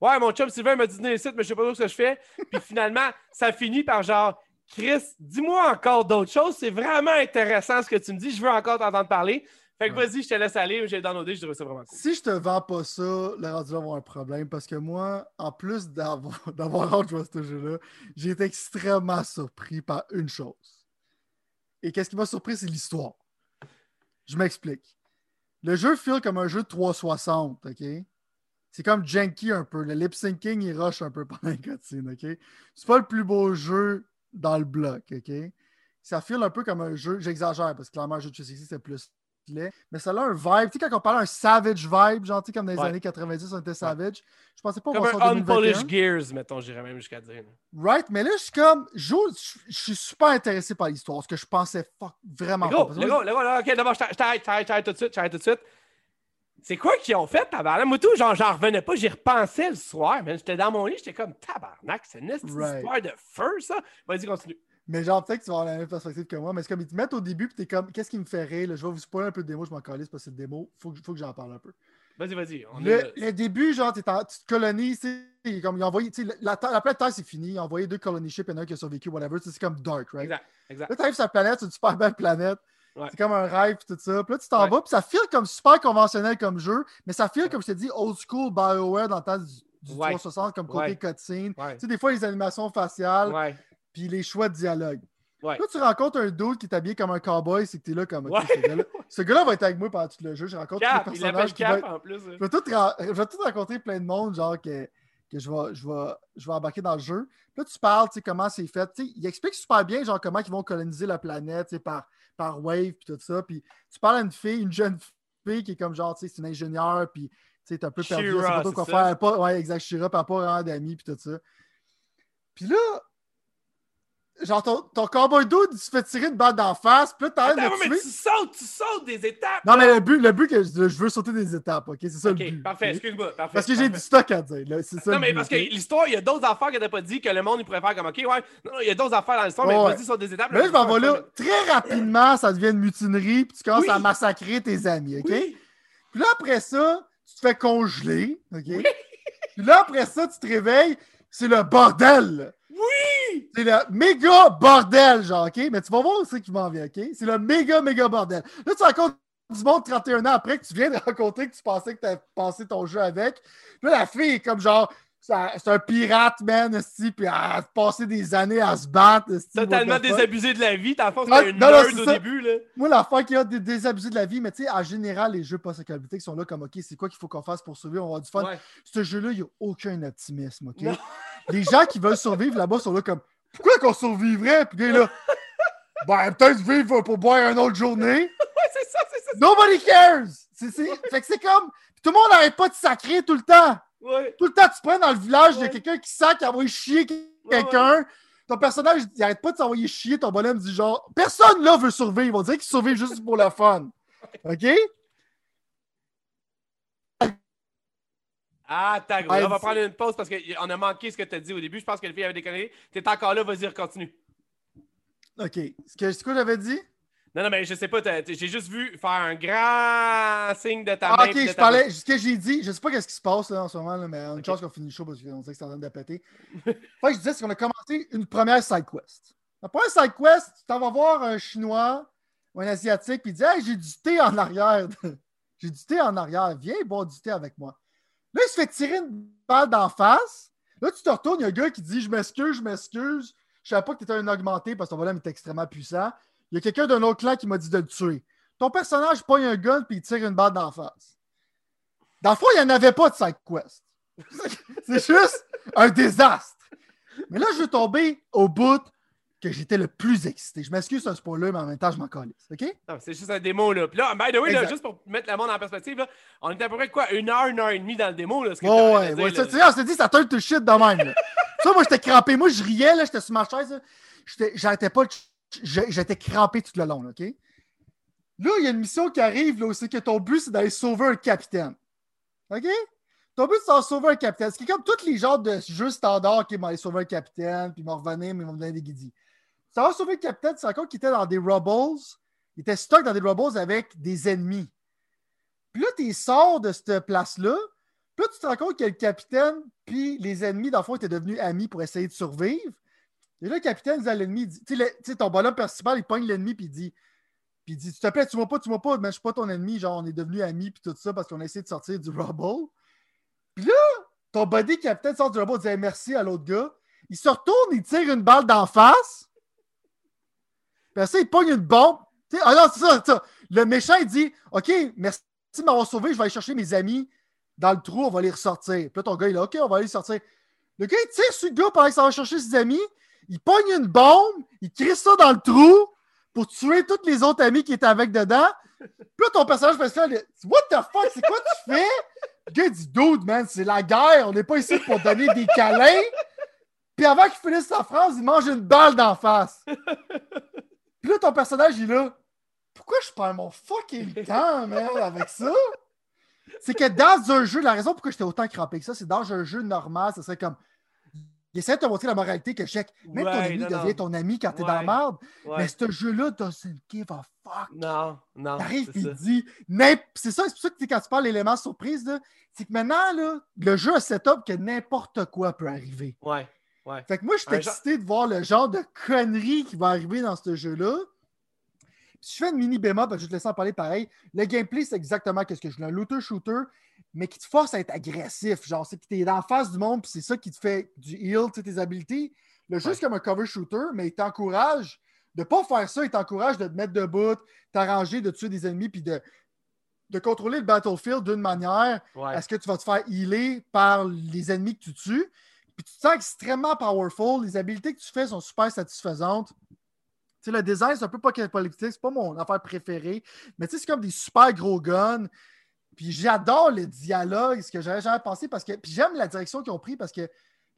ouais, mon chum Sylvain m'a dit de venir ici, mais je sais pas trop ce que je fais. Puis finalement, ça finit par genre, Chris, dis-moi encore d'autres choses. C'est vraiment intéressant ce que tu me dis. Je veux encore t'entendre parler. Fait que Ouais. vas-y, je te laisse aller. J'ai downloadé, je trouve ça vraiment cool. Si je te vends pas ça, le rendu va avoir un problème parce que moi, en plus d'avoir d'avoir hâte de jouer à ce jeu-là, j'ai été extrêmement surpris par une chose. Et qu'est-ce qui m'a surpris, c'est l'histoire. Je m'explique. Le jeu file comme un jeu de 360, OK? C'est comme Janky un peu. Le lip syncing, il rush un peu pendant les cutscenes, OK? C'est pas le plus beau jeu dans le bloc, OK? Ça file un peu comme un jeu, j'exagère parce que clairement, un jeu de 360, c'est plus laid. Mais ça a un vibe. Tu sais, quand on parlait un savage vibe, genre, comme dans les Ouais. années 90, on était savage. Je pensais pas Comme ça en un 2021. unpolished gears, mettons, j'irais même jusqu'à dire. Right, mais là, je suis comme. Je, suis super intéressé par l'histoire, ce que je pensais fuck, vraiment pas. gros, que le gros, le gros, là, ok, d'abord, je t'arrête, je t'arrête tout de suite, je t'arrête tout de suite. C'est quoi qu'ils ont fait, tabarnak? Moi, tout, genre, j'en revenais pas, j'y repensais le soir, man. J'étais dans mon lit, j'étais comme, tabarnak, c'est une Right. histoire de feu, ça. Vas-y, continue. Mais genre, peut-être que tu vas avoir la même perspective que moi, mais c'est comme ils te mettent au début, puis t'es comme, qu'est-ce qui me fait rire? là? Je vais vous spoiler un peu de démo, je m'en calisse parce que c'est démo. Faut que, faut que j'en parle un peu. Vas-y, vas-y. Le, début, genre, t'es en- tu te colonises, tu sais, comme ils ont envoyé, tu sais, la, la, la planète Terre, c'est fini. Ils ont envoyé deux colony ships, a un qui a survécu, whatever. C'est comme dark, right? Exact, exact. Là, t'arrives sur la planète, c'est une super belle planète. Ouais. C'est comme un rêve, tout ça. Puis là, tu t'en Ouais. vas, puis ça file comme super conventionnel comme jeu, mais ça file, comme je t'ai dit, old school BioWare dans le temps du, du Ouais. 360, comme côté cutscene. Tu sais, des fois, les animations faciales, puis les choix de dialogue. Ouais. Là, tu rencontres un dude qui est habillé comme un cowboy, c'est que t'es là comme. Ouais. ce gars-là- Ce gars-là va être avec moi pendant tout le jeu. Je rencontre Cap, tous les il personnages qui Cap être- en plus. hein. je vais, tout ra- je vais tout raconter plein de monde, genre que, que je, vais, je, vais, je vais embarquer dans le jeu. Puis là, tu parles, tu sais, comment c'est fait. Tu sais, il explique super bien, genre, comment ils vont coloniser la planète, tu sais, par, par wave, puis tout ça. Puis tu parles à une fille, une jeune fille qui est comme, genre, tu sais, c'est une ingénieure, puis tu sais, t'es un peu perdu, Shira, pas trop quoi c'est ça? faire. Pas, ouais, exact, Shira, pas vraiment d'amis, puis tout ça. Puis là, genre, ton, ton cowboy dude, se fait tirer une balle d'en face, puis là, mais tu sautes, tu sautes des étapes. Non, là. mais le but, le but que je, je veux sauter des étapes, ok? C'est ça Ok, le but. parfait, excuse-moi. Parfait, Parce que j'ai du stock à dire, là. C'est ça. Non, mais but, parce que l'histoire, il y a d'autres affaires que t'as pas dit que le monde il pourrait faire comme OK, ouais. Non, il y a d'autres affaires dans l'histoire, mais Ouais, vas-y sur des étapes. Mais là, je m'en vais là. Très rapidement, ça devient une mutinerie, puis tu commences Oui. à massacrer tes amis, ok? Oui. Puis là, après ça, tu te fais congeler, ok? Puis là, après ça, tu te réveilles, c'est le bordel. Oui! C'est le méga bordel, genre, OK? Mais tu vas voir c'est qui m'en vient, OK? C'est le méga, méga bordel. Là, tu rencontres du monde 31 ans après que tu viens de rencontrer que tu pensais que tu as passé ton jeu avec. Là, la fille est comme genre, c'est un- pirate, man, esti, puis elle a passé des années à se battre. Totalement désabusé de la vie. Le fond, Ah, une non, au ça. début, là. Moi, l'affaire qui a des désabusés de la vie, mais tu sais, en général, les jeux post-apocalyptiques sont là comme, OK, c'est quoi qu'il faut qu'on fasse pour survivre? On va avoir du fun. Ouais. Ce jeu-là, il n'y a aucun optimisme, OK? Les gens qui veulent survivre là-bas sont là comme Pourquoi qu'on survivrait? Puis là, là, ben peut-être vivre pour boire une autre journée. Ouais, c'est ça, c'est ça. Nobody cares! C'est, c'est- Fait que c'est comme. tout le monde n'arrête pas de sacrer tout le temps. Ouais. Tout le temps, tu prends dans le village, il y a quelqu'un qui sac, envoie chier quelqu'un. Ton personnage, il arrête pas de s'envoyer chier. Ton bonhomme dit genre Personne là veut survivre. On dirait qu'il survit juste pour le fun. OK? Ah, t'as gros. Ah, Là, on va prendre une pause parce qu'on a manqué ce que tu as dit au début. Je pense que le fille avait déconné. T'es encore là, vas-y, continue. OK. Ce que, ce que j'avais dit? Non, non, mais je sais pas, j'ai juste vu faire un grand signe de ta Ah, main. ok, je parlais. Ce que j'ai dit, je sais pas qu'est-ce qui se passe là, en ce moment, là, mais on a une Ok. chance qu'on finit le show parce qu'on sait que c'est en train de péter. que je disais, c'est qu'on a commencé une première side quest. La première side quest, tu t'en vas voir un Chinois ou un Asiatique, puis il dit Hey, j'ai du thé en arrière. j'ai du thé en arrière, viens boire du thé avec moi. Là, il se fait tirer une balle d'en face. Là, tu te retournes, il y a un gars qui dit Je m'excuse, je m'excuse. Je savais pas que tu étais un augmenté parce que ton bonhomme est extrêmement puissant. Il y a quelqu'un d'un autre clan qui m'a dit de le tuer. Ton personnage pogne un gun puis il tire une balle d'en face. Dans le fond, il n'y en avait pas de side quest. C'est juste un désastre. Mais là, je veux tomber au bout que j'étais le plus excité. Je m'excuse, c'est un spoiler, mais en même temps, je m'en calisse. OK? C'est juste un démo, là. Puis là, by the way, là, juste pour mettre le monde en perspective, là, on était à peu près quoi, une heure, une heure et demie dans le démo, là. Ce que Ouais, ouais, de dire, ouais. là. Ça, tu sais, on s'est dit, ça turn to shit de même. ça, moi, j'étais crampé. Moi, je riais, là, j'étais sur ma chaise. J'arrêtais pas. J'étais crampé tout le long, là, OK? Là, il y a une mission qui arrive, là, c'est que ton but, c'est d'aller sauver un capitaine. OK? Ton but, c'est de sauver un capitaine. Ce qui est comme tous les genres de jeux standards qui m'ont aller sauver un capitaine, puis ils m'ont revenir, mais ils m'ont donné des guidis. Ça va sauver le capitaine, c'est encore qu'il était dans des Rubbles? Il était stock dans des Rubbles avec des ennemis. Puis là, tu sors de cette place-là. Puis là, tu te rends compte que le capitaine puis les ennemis, dans le fond, étaient devenus amis pour essayer de survivre. Et là, le capitaine dit à l'ennemi, tu sais, tu ton bonhomme principal, il pogne l'ennemi puis il dit, puis dit, te plaît, tu m'as pas, tu m'as pas, mais je suis pas ton ennemi, genre, on est devenus amis puis tout ça parce qu'on a essayé de sortir du Rubble. Puis là, ton buddy capitaine sort du Rubble, il dit, Hey, merci à l'autre gars. Il se retourne, il tire une balle d'en face. Puis ça, il pogne une bombe. Ah non, c'est ça, ça. Le méchant, il dit OK, merci de m'avoir sauvé, je vais aller chercher mes amis dans le trou, on va les ressortir. Puis là, ton gars, il est OK, on va aller les sortir. Le gars, il tire sur le gars pendant qu'il s'en va chercher ses amis. Il pogne une bombe, il crie ça dans le trou pour tuer tous les autres amis qui étaient avec dedans. Puis là, ton personnage principal, il What the fuck, c'est quoi tu fais? Le gars, il dit Dude, man, c'est la guerre, on n'est pas ici pour donner des câlins. Puis avant qu'il finisse sa phrase, il mange une balle d'en face. Puis là, ton personnage, il est là. Pourquoi je perds mon fucking temps, man, avec ça? C'est que dans un jeu, la raison pourquoi j'étais autant crampé que ça, c'est dans un jeu normal, ça serait comme. Il essaie de te montrer la moralité que check. Même ton ami non, non. devient ton ami quand t'es Ouais. dans la merde. Ouais. Mais ce jeu-là doesn't give a fuck. Non, non. T'arrives il dit. C'est ça, c'est pour ça que quand tu parles d'éléments surprise, c'est que maintenant, là, le jeu a setup que n'importe quoi peut arriver. Ouais, ouais. Fait que moi, je suis genre- excité de voir le genre de conneries qui va arriver dans ce jeu-là. Puis je fais une mini bémol, parce que je vais te laisser en parler pareil. Le gameplay, c'est exactement ce que je veux. Un looter-shooter, mais qui te force à être agressif. Genre, c'est que tu es en face du monde, puis c'est ça qui te fait du heal, tu sais, tes habiletés. Le jeu, Ouais. c'est comme un cover shooter, mais il t'encourage de ne pas faire ça. Il t'encourage de te mettre debout, t'arranger, de tuer des ennemis, puis de, de contrôler le battlefield d'une manière Ouais. est-ce que tu vas te faire healer par les ennemis que tu tues? Puis tu te sens extrêmement powerful. Les habiletés que tu fais sont super satisfaisantes. Tu sais, le design, c'est un peu pas politique, c'est pas mon affaire préférée. Mais tu sais, c'est comme des super gros guns. Puis j'adore le dialogue, ce que j'avais jamais pensé, parce que. Puis j'aime la direction qu'ils ont pris parce que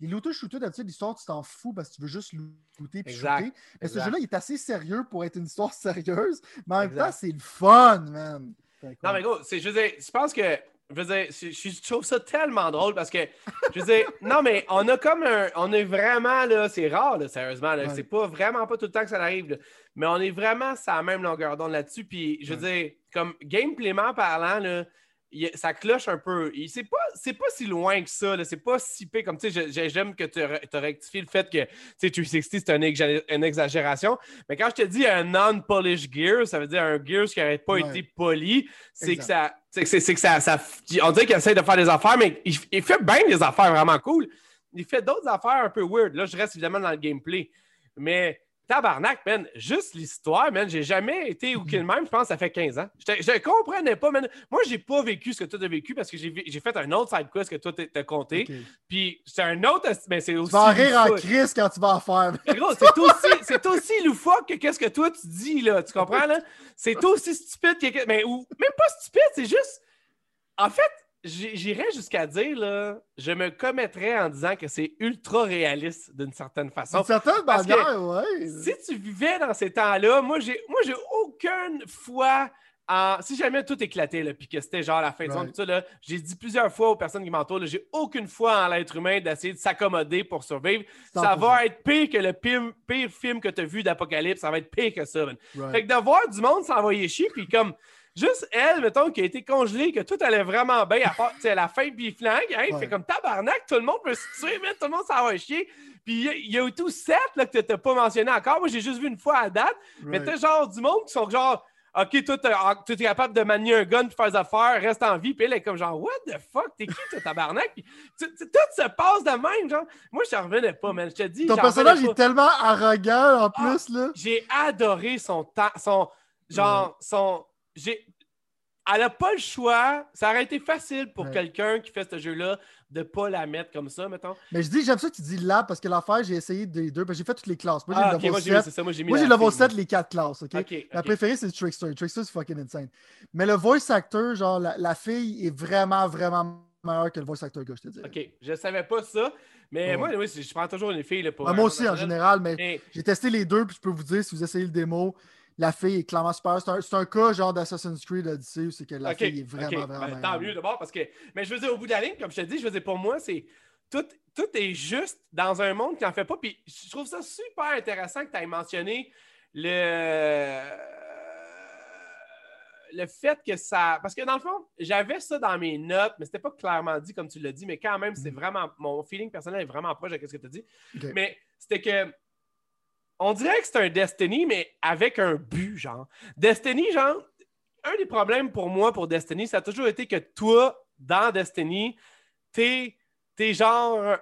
Les looter shooters, d'habitude, l'histoire, tu t'en fous parce que tu veux juste looter et Exact, shooter. Mais ce jeu-là, il est assez sérieux pour être une histoire sérieuse. Mais en même temps, c'est le fun, man. Non, mais gros, c'est, je veux dire, je pense que. Je veux dire, je, trouve ça tellement drôle parce que, je veux dire, non, mais on a comme un. On est vraiment, là, c'est rare, là, sérieusement, là, Ouais. c'est pas vraiment pas tout le temps que ça arrive, là, mais on est vraiment sur la même longueur d'onde là-dessus. Puis, je veux dire, comme gameplayment parlant, là, il ça cloche un peu. C'est pas, c'est pas si loin que ça, c'est pas si pire comme, tu sais, j'aime que tu as rectifié le fait que, tu sais, 360, c'est une, exa- une exagération. Mais quand je te dis un non-polished gear, ça veut dire un gear qui n'aurait pas Ouais. été poli, c'est que ça. Que, c'est- c'est que ça, ça- On dirait qu'il essaie de faire des affaires, mais il, il fait bien des affaires vraiment cool. Il fait d'autres affaires un peu weird. Là, je reste évidemment dans le gameplay. Mais tabarnak, man, juste l'histoire, man, j'ai jamais été Mhm. ou kill même, je pense ça fait 15 ans. Je, je comprenais pas, man. Moi, j'ai pas vécu ce que toi as vécu parce que j'ai fait un autre side quest que toi t'as- compté. Puis c'est un autre, mais c'est aussi. Tu vas en rire en crise quand tu vas en faire. Gros, c'est aussi, aussi loufoque que qu'est-ce que toi tu dis, là. Tu comprends, là? C'est aussi stupide que. Mais, ou, même pas stupide, c'est juste. En fait, j'irais jusqu'à dire, là, je me commettrais en disant que c'est ultra réaliste d'une certaine façon. D'une certaine manière, ouais. Si tu vivais dans ces temps-là, moi, j'ai, moi, j'ai aucune foi. En... Si jamais tout éclatait, là, puis que c'était genre la fin Right. monde, tout ça, là, j'ai dit plusieurs fois aux personnes qui m'entourent, j'ai aucune foi en l'être humain d'essayer de s'accommoder pour survivre. Ça 100%. va être pire que le pire, pire film que tu as vu d'Apocalypse. Ça va être pire que ça. Right. Fait que de voir du monde s'envoyer chier, puis comme juste elle, mettons, qui a été congelée, que tout allait vraiment bien, à part, tu la fin, puis flingue, hein, Ouais. fait comme tabarnak, tout le monde peut se tuer, man, tout le monde s'en va chier. Puis il y a- il eu tout sept là, que tu n'as pas mentionné encore. Moi, j'ai juste vu une fois à date, mais t'as genre du monde qui sont genre. OK, toi, tu es capable de manier un gun pour faire des affaires, reste en vie. Puis elle est comme genre, What the fuck, t'es qui, toi, tabarnak? Puis tu- tu- tout se passe de même, genre. Moi, je revenais pas, man. Je te dis. Ton personnage est tellement arrogant en Ah. plus, là. J'ai adoré son temps, son genre, son. J'ai. Elle n'a pas le choix. Ça aurait été facile pour Ouais. quelqu'un qui fait ce jeu-là de pas la mettre comme ça, mettons. Mais je dis, j'aime ça que tu dis là parce que l'affaire, j'ai essayé des deux. Parce que j'ai fait toutes les classes. Moi, j'ai Ah, le level moi j'ai mis, 7. c'est ça. Moi j'ai la le level fille. 7, les quatre classes, OK? Ok. préférée, c'est Trickster. Trickster, c'est fucking insane. Mais le voice actor, genre, la, la fille est vraiment, vraiment meilleure que le voice actor, gars, je te dis. Ok, je savais pas ça. Mais Ouais. moi, oui, je prends toujours une fille là, pour. Moi aussi, en général, mais Mais- j'ai testé les deux, puis je peux vous dire, si vous essayez le démo, la fille est clairement super. C'est un, c'est un cas genre d'Assassin's Creed Odyssey où c'est que la fille est vraiment, ok. vraiment. Ben, tant mieux d'abord parce que. Mais je veux dire, au bout de la ligne, comme je te dis, je veux dire, pour moi, c'est. Tout, tout est juste dans un monde qui n'en fait pas. Puis je trouve ça super intéressant que tu aies mentionné le. Le fait que ça. Parce que dans le fond, j'avais ça dans mes notes, mais c'était pas clairement dit comme tu l'as dit, mais quand même, c'est Mhm. vraiment. Mon feeling personnel est vraiment proche de ce que tu as dit. Mais c'était que. On dirait que c'est un Destiny, mais avec un but, genre. Destiny, genre, un des problèmes pour moi, pour Destiny, ça a toujours été que toi, dans Destiny, t'es, t'es genre.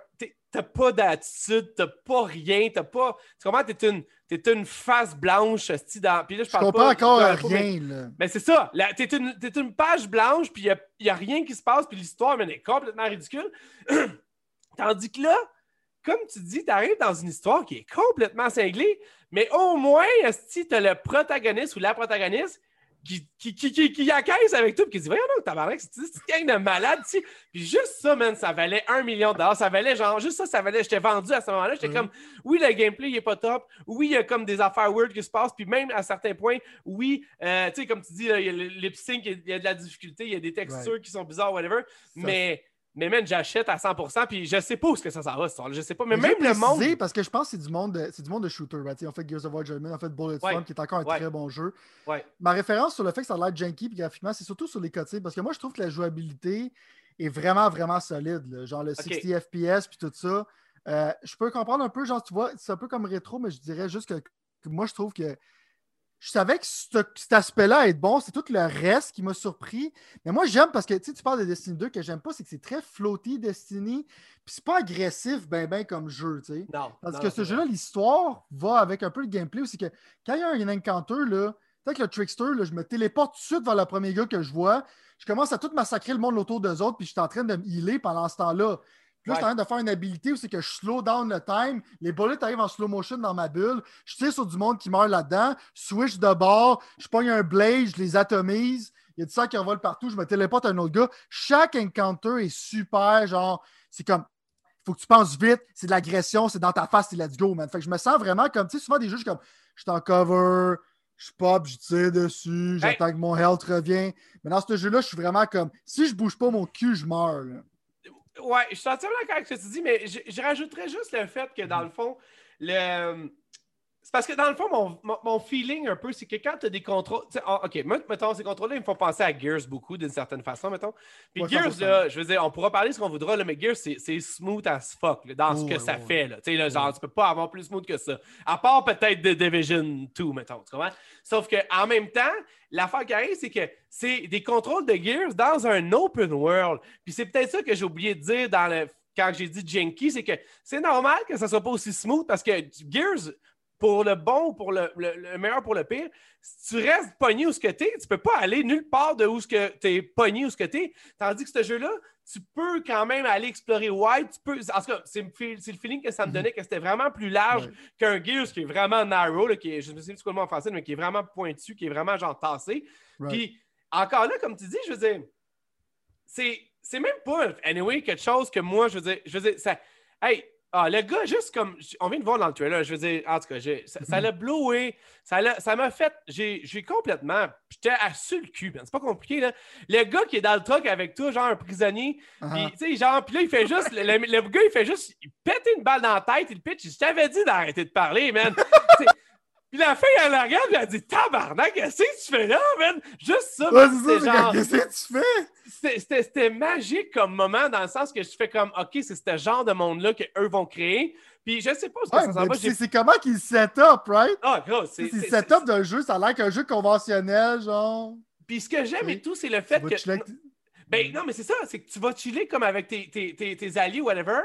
T'as pas d'attitude, t'as pas rien, t'as pas. Tu comprends? T'es une, t'es une face blanche, dans. Puis là, je Je parle comprends pas- encore mais- rien, là. mais c'est ça. T'es une, une page blanche, puis il n'y a, rien qui se passe, puis l'histoire man, est complètement ridicule. Tandis que là, comme tu dis, tu arrives dans une histoire qui est complètement cinglée, mais au moins, si tu as le protagoniste ou la protagoniste qui, qui, qui, qui, avec puis qui dit Voyons donc, tabarnak, c'est une gang de malades ici. Puis juste ça, man, ça valait un million de dollars. Ça valait genre, juste ça, ça valait. J'étais vendu à ce moment-là. J'étais Mhm. comme Oui, le gameplay, il est pas top. Oui, il y a comme des affaires weird qui se passent. Puis même à certains points, oui, euh, tu sais, comme tu dis, il y a le lip sync, il y a de la difficulté, il y a des textures qui sont bizarres, whatever. Mais, mais man, j'achète à 100%, puis je sais pas où est-ce que ça s'en va, cette histoire-là. Je sais pas. Mais, Mais même le monde. parce que je pense que c'est du monde de, c'est du monde de shooter. right? On fait Gears of War Judgment, on fait Bulletstorm, Ouais. qui est encore un Ouais. très bon jeu. Ouais. Ma référence sur le fait que ça a l'air janky puis graphiquement, c'est surtout sur les cutscenes parce que moi, je trouve que la jouabilité est vraiment, vraiment solide. là. Genre le 60 FPS puis tout ça. Euh, je peux comprendre un peu, genre, tu vois, c'est un peu comme rétro, mais je dirais juste que, que moi, je trouve que je savais que ce- cet aspect-là allait être bon, c'est tout le reste qui m'a surpris. Mais moi, j'aime parce que tu parles de Destiny 2, que j'aime pas, c'est que c'est très floaty, Destiny, puis c'est pas agressif, ben, ben, comme jeu, tu sais. Non. Parce non, que non, ce jeu-là, l'histoire va avec un peu le gameplay aussi. Que quand il y a un encounter, là, avec le trickster, là, je me téléporte tout de suite vers le premier gars que je vois. Je commence à tout massacrer le monde autour d'eux autres, puis je suis en train de me healer pendant ce temps-là. Là, je suis en train de faire une habilité où c'est que je slow down le time. Les bullets arrivent en slow motion dans ma bulle. Je tire sur du monde qui meurt là-dedans. Switch de bord. Je pogne un blade, je les atomise. Il y a du sang qui envole partout. Je me téléporte à un autre gars. Chaque encounter est super. Genre, c'est comme faut que tu penses vite, c'est de l'agression, c'est dans ta face, c'est let's go, man. Fait que je me sens vraiment comme, tu sais, souvent des jeux, je suis comme, je suis en cover, je pop, je tire dessus, j'attends que mon health revienne. Mais dans ce jeu-là, je suis vraiment comme, si je bouge pas mon cul, je meurs. Ouais, je suis entièrement d'accord avec ce que tu dis, mais je, je rajouterais juste le fait que dans le fond, le c'est parce que dans le fond, mon, feeling un peu, c'est que quand tu as des contrôles. Ah, OK, mettons, ces contrôles-là, ils me font penser à Gears beaucoup, d'une certaine façon, mettons. Puis Gears, là, je veux dire, on pourra parler ce qu'on voudra, là, mais Gears, c'est smooth as fuck dans ce que ça fait. Là. Tu sais, là, genre, tu peux pas avoir plus smooth que ça. À part peut-être The Division 2, mettons. Tu comprends? Sauf qu'en même temps, l'affaire qui arrive, c'est que c'est des contrôles de Gears dans un open world. Puis c'est peut-être ça que j'ai oublié de dire dans le quand j'ai dit Janky, c'est que c'est normal que ça soit pas aussi smooth parce que Gears, pour le bon ou pour le, meilleur pour le pire, si tu restes pogné où ce que tu es, tu peux pas aller nulle part de où ce que tu es pogné où ce que tu es. Tandis que ce jeu-là, tu peux quand même aller explorer wide. Tu peux, en tout cas, c'est le feeling que ça me mhm. donnait que c'était vraiment plus large qu'un Gears qui est vraiment narrow, qui est, je ne sais plus comment en français, mais qui est vraiment pointu, qui est vraiment genre tassé. Puis encore là, comme tu dis, je veux dire, c'est, c'est même pas, anyway, quelque chose que moi, je veux dire, je veux dire, ça, hey, ah, le gars, juste comme. On vient de voir dans le trailer, je veux dire, en tout cas, ça l'a blowé. Ça m'a fait. J'ai complètement. J'étais assis le cul, c'est pas compliqué, là. Le gars qui est dans le truck avec toi, genre un prisonnier, uh-huh. tu sais, genre, puis là, il fait juste. Le, gars, il fait juste. Il pète une balle dans la tête, il pitch. Je t'avais dit d'arrêter de parler, man. Puis la fille, elle la regarde, elle a dit Tabarnak, qu'est-ce que tu fais là, man? Juste ça, c'est genre. Qu'est-ce que tu fais? C'était magique comme moment, dans le sens que je fais comme Ok, c'est ce genre de monde-là qu'eux vont créer. Puis je sais pas ce que ça s'en va. C'est comment qu'ils set up, right? Ah, gros, c'est. C'est set up d'un jeu, ça a l'air qu'un jeu conventionnel, genre. Puis ce que j'aime et tout, c'est le fait que. Ben non, mais c'est ça, c'est que tu vas chiller comme avec tes, tes, tes, tes alliés, whatever.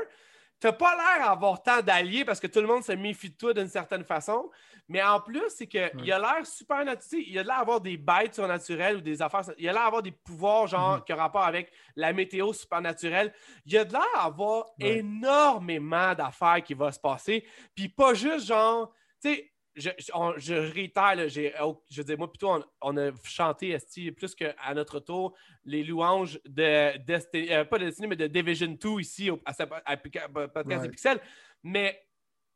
T'as pas l'air d'avoir tant d'alliés parce que tout le monde se méfie de toi d'une certaine façon. Mais en plus, c'est qu'il a l'air super naturel. Il a l'air d'avoir des bêtes surnaturelles ou des affaires. Il a l'air d'avoir des pouvoirs, genre, mhm. qui ont rapport avec la météo supernaturelle. Il a l'air d'avoir énormément d'affaires qui vont se passer. Puis pas juste, genre, tu sais, je, je, réitère, je veux dire, moi, plutôt, on, a chanté plus qu'à notre tour les louanges de Destiny, euh, pas de Destiny, mais de Division 2 ici à, à, Podcast Pixel. Mais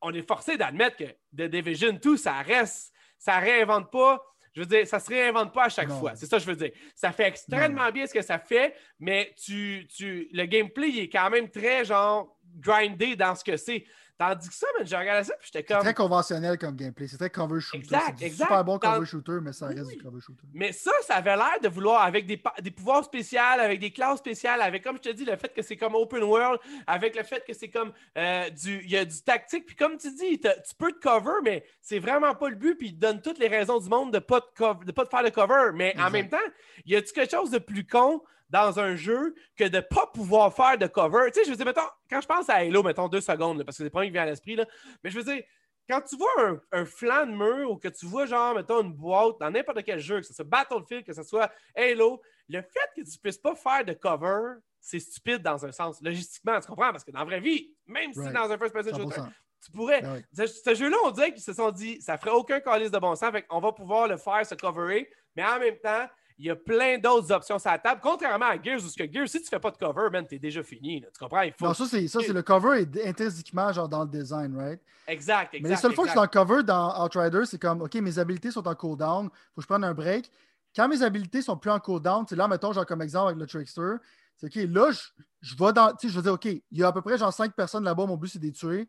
on est forcé d'admettre que The Division 2, ça reste, ça réinvente pas. Je veux dire, ça se réinvente pas à chaque fois. C'est ça que je veux dire. Ça fait extrêmement bien ce que ça fait, mais tu, tu, le gameplay il est quand même très genre grindé dans ce que c'est. Tandis que ça, j'ai regardé ça, puis j'étais comme. C'est très conventionnel comme gameplay. C'est très cover shooter. Exact, exact. super bon cover shooter, mais ça reste du cover shooter. Mais ça, ça avait l'air de vouloir, avec des, des, pouvoirs spéciaux, avec des classes spéciales, avec, comme je te dis, le fait que c'est comme open world, avec le fait que c'est comme euh, du. Il y a du tactique. Puis comme tu dis, tu peux te cover, mais c'est vraiment pas le but. Puis il te donne toutes les raisons du monde de pas de, pas te faire de cover. Mais en même temps, il y a-tu quelque chose de plus con? Dans un jeu que de ne pas pouvoir faire de cover. Tu sais, je veux dire, mettons, quand je pense à Halo, mettons deux secondes, parce que c'est le premier qui vient à l'esprit, mais je veux dire, quand tu vois un, flanc de mur ou que tu vois, genre, mettons, une boîte dans n'importe quel jeu, que ce soit Battlefield, que ce soit Halo, le fait que tu ne puisses pas faire de cover, c'est stupide dans un sens. Logistiquement, tu comprends? Parce que dans la vraie vie, même si dans un first-person shooter, tu pourrais. Ben ce, jeu-là, on dirait qu'ils se sont dit, ça ferait aucun calice de bon sens, fait on va pouvoir le faire, se coverer, mais en même temps, il y a plein d'autres options sur la table, contrairement à Gears, où que Gears, si tu fais pas de cover, man, t'es déjà fini. tu comprends? Il faut... Non, ça, c'est, ça, c'est le cover est intrinsèquement genre dans le design, right? Exact, exact. Mais les seules fois que je suis dans le cover dans Outrider, c'est comme, OK, mes habilités sont en cooldown, faut que je prenne un break. Quand mes habilités sont plus en cooldown, c'est là, mettons, genre comme exemple avec le Trickster, c'est OK, là, je, je vais dans, tu sais, je veux dire, OK, il y a à peu près genre 5 personnes là-bas, mon but, c'est de les tuer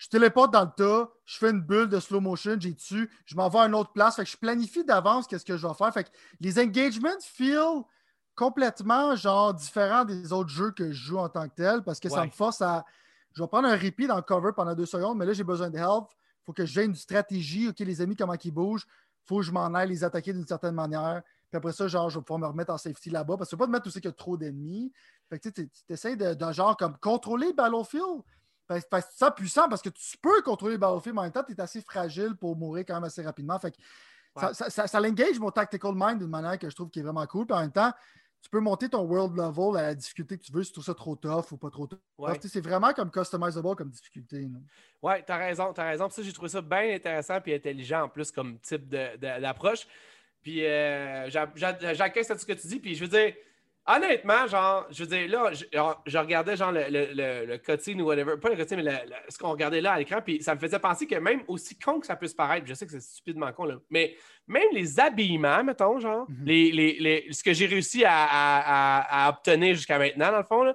je téléporte dans le tas, je fais une bulle de slow motion, j'ai dessus, je m'en vais à une autre place. Fait que je planifie d'avance qu'est-ce que je vais faire. Fait que les engagements feel complètement genre différents des autres jeux que je joue en tant que tel parce que ça me force à. Je vais prendre un repeat dans le cover pendant deux secondes, mais là j'ai besoin de help. Il faut que je une stratégie. OK, les ennemis, comment ils bougent. Il faut que je m'en aille les attaquer d'une certaine manière. Puis après ça, genre, je vais pouvoir me remettre en safety là-bas. Parce que peux pas te mettre aussi qu'il y a trop d'ennemis. Fait que tu essaies de, de, genre comme contrôler Battlefield c'est ça puissant parce que tu peux contrôler le battlefield, mais en même temps, tu es assez fragile pour mourir quand même assez rapidement. Fait ça, ça, ça, l'engage mon tactical mind d'une manière que je trouve qui est vraiment cool. Puis en même temps, tu peux monter ton world level à la difficulté que tu veux si tu trouves ça trop tough ou pas trop tough. C'est vraiment comme customizable comme difficulté. Ouais, tu as raison, tu as raison. ça, j'ai trouvé ça bien intéressant et intelligent en plus comme type d'approche. Puis euh, j'accueille ce que tu dis. Puis je veux dire, honnêtement, genre, je veux dire, là, je, je regardais genre le, le, le, cutscene ou whatever, pas le cutscene, mais ce qu'on regardait là à l'écran, puis ça me faisait penser que même aussi con que ça puisse paraître, je sais que c'est stupidement con, là, mais même les habillements, mettons, genre, mm-hmm. les, les, les, ce que j'ai réussi à, à, à obtenir jusqu'à maintenant, dans le fond, là,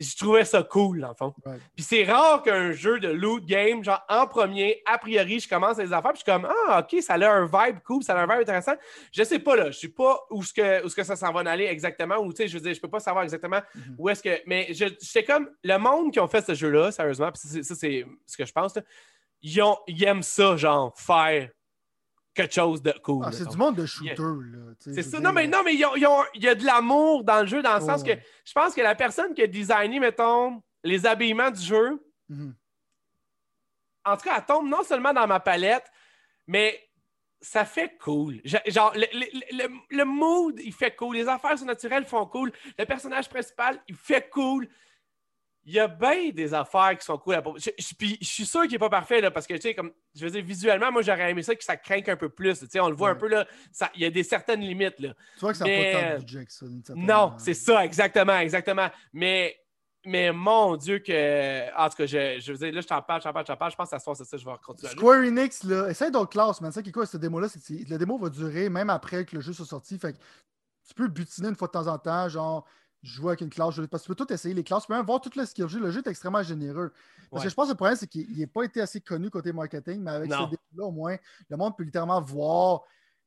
je trouvais ça cool, dans le fond. Puis c'est rare qu'un jeu de loot game, genre en premier, a priori, je commence les affaires, puis je suis comme, ah, ok, ça a un vibe cool, ça a un vibe intéressant. Je sais pas, là, je sais pas où est-ce que, où que ça s'en va aller exactement, ou tu sais, je veux dire, je peux pas savoir exactement mhm. où est-ce que. Mais j'étais comme, le monde qui ont fait ce jeu-là, sérieusement, puis ça, c'est ce que je pense, ils, ont, ils aiment ça, genre, faire quelque chose de cool. Ah, c'est du monde de shooter. là. C'est ça. Non, mais, non, mais il y a de l'amour dans le jeu, dans le sens que je pense que la personne qui a designé, mettons, les habillements du jeu, mhm. en tout cas, elle tombe non seulement dans ma palette, mais ça fait cool. Genre, le, le, le, mood, il fait cool. Les affaires surnaturelles font cool. Le personnage principal, il fait cool il y a bien des affaires qui sont cool. À... Je, je, je, suis sûr qu'il n'est pas parfait, là, parce que, tu sais, comme, je veux dire, visuellement, moi, j'aurais aimé ça que ça craque un peu plus. Tu sais, on le voit un peu, là, il y a des certaines limites, là. Tu vois que ça n'a pas tant de budget que ça. Non, c'est ça, exactement, exactement. Mais, mais mon Dieu, que. En tout cas, je, je veux dire, là, je t'en parle, je t'en parle, je t'en parle. Je pense que ça se passe, c'est ça, je vais continuer. Square Enix, là, essaye d'autres classes, mais ça qui est quoi, cette démo-là, c'est que la démo va durer même après que le jeu soit sorti. Fait que tu peux butiner une fois de temps en temps, genre jouer avec une classe. Parce que tu peux tout essayer les classes, tu peux même voir toutes les skills. Le jeu est extrêmement généreux. Parce que je pense que le problème, c'est qu'il n'a pas été assez connu côté marketing, mais avec ce là au moins, le monde peut littéralement voir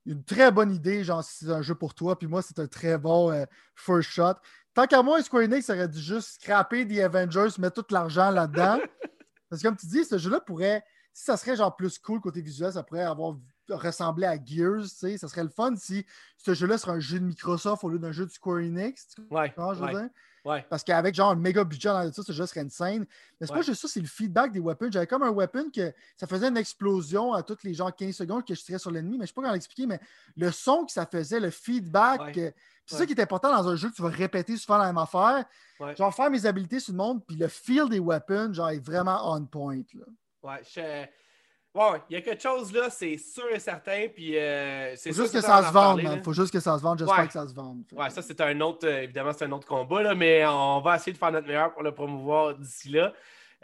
une très bonne idée, genre si c'est un jeu pour toi, puis moi, c'est un très bon euh, first shot. Tant qu'à moi, Square Enix aurait dû juste scraper The Avengers, mettre tout l'argent là-dedans. Parce que comme tu dis, ce jeu-là pourrait, si ça serait genre plus cool côté visuel, ça pourrait avoir ressemblait à Gears, tu sais. Ça serait le fun si ce jeu-là serait un jeu de Microsoft au lieu d'un jeu de Square Enix. ouais, je veux dire? Ouais. Parce qu'avec genre un méga budget dans ça, ce jeu serait une scène. Mais c'est pas juste ça, c'est le feedback des weapons. J'avais comme un weapon que ça faisait une explosion à toutes les gens 15 secondes que je tirais sur l'ennemi, mais je sais pas comment l'expliquer, mais le son que ça faisait, le feedback. C'est ça qui est important dans un jeu que tu vas répéter souvent la même affaire. Genre faire mes habilités sur le monde, puis le feel des weapons, genre, est vraiment on point. Là. Ouais, je Ouais, il y a quelque chose là, c'est sûr et certain. Puis euh, c'est juste que ça se vende, Il faut juste que ça se vende. J'espère que ça se vende. Ouais, ça, c'est un autre, euh, évidemment, c'est un autre combat, là, mais on va essayer de faire notre meilleur pour le promouvoir d'ici là.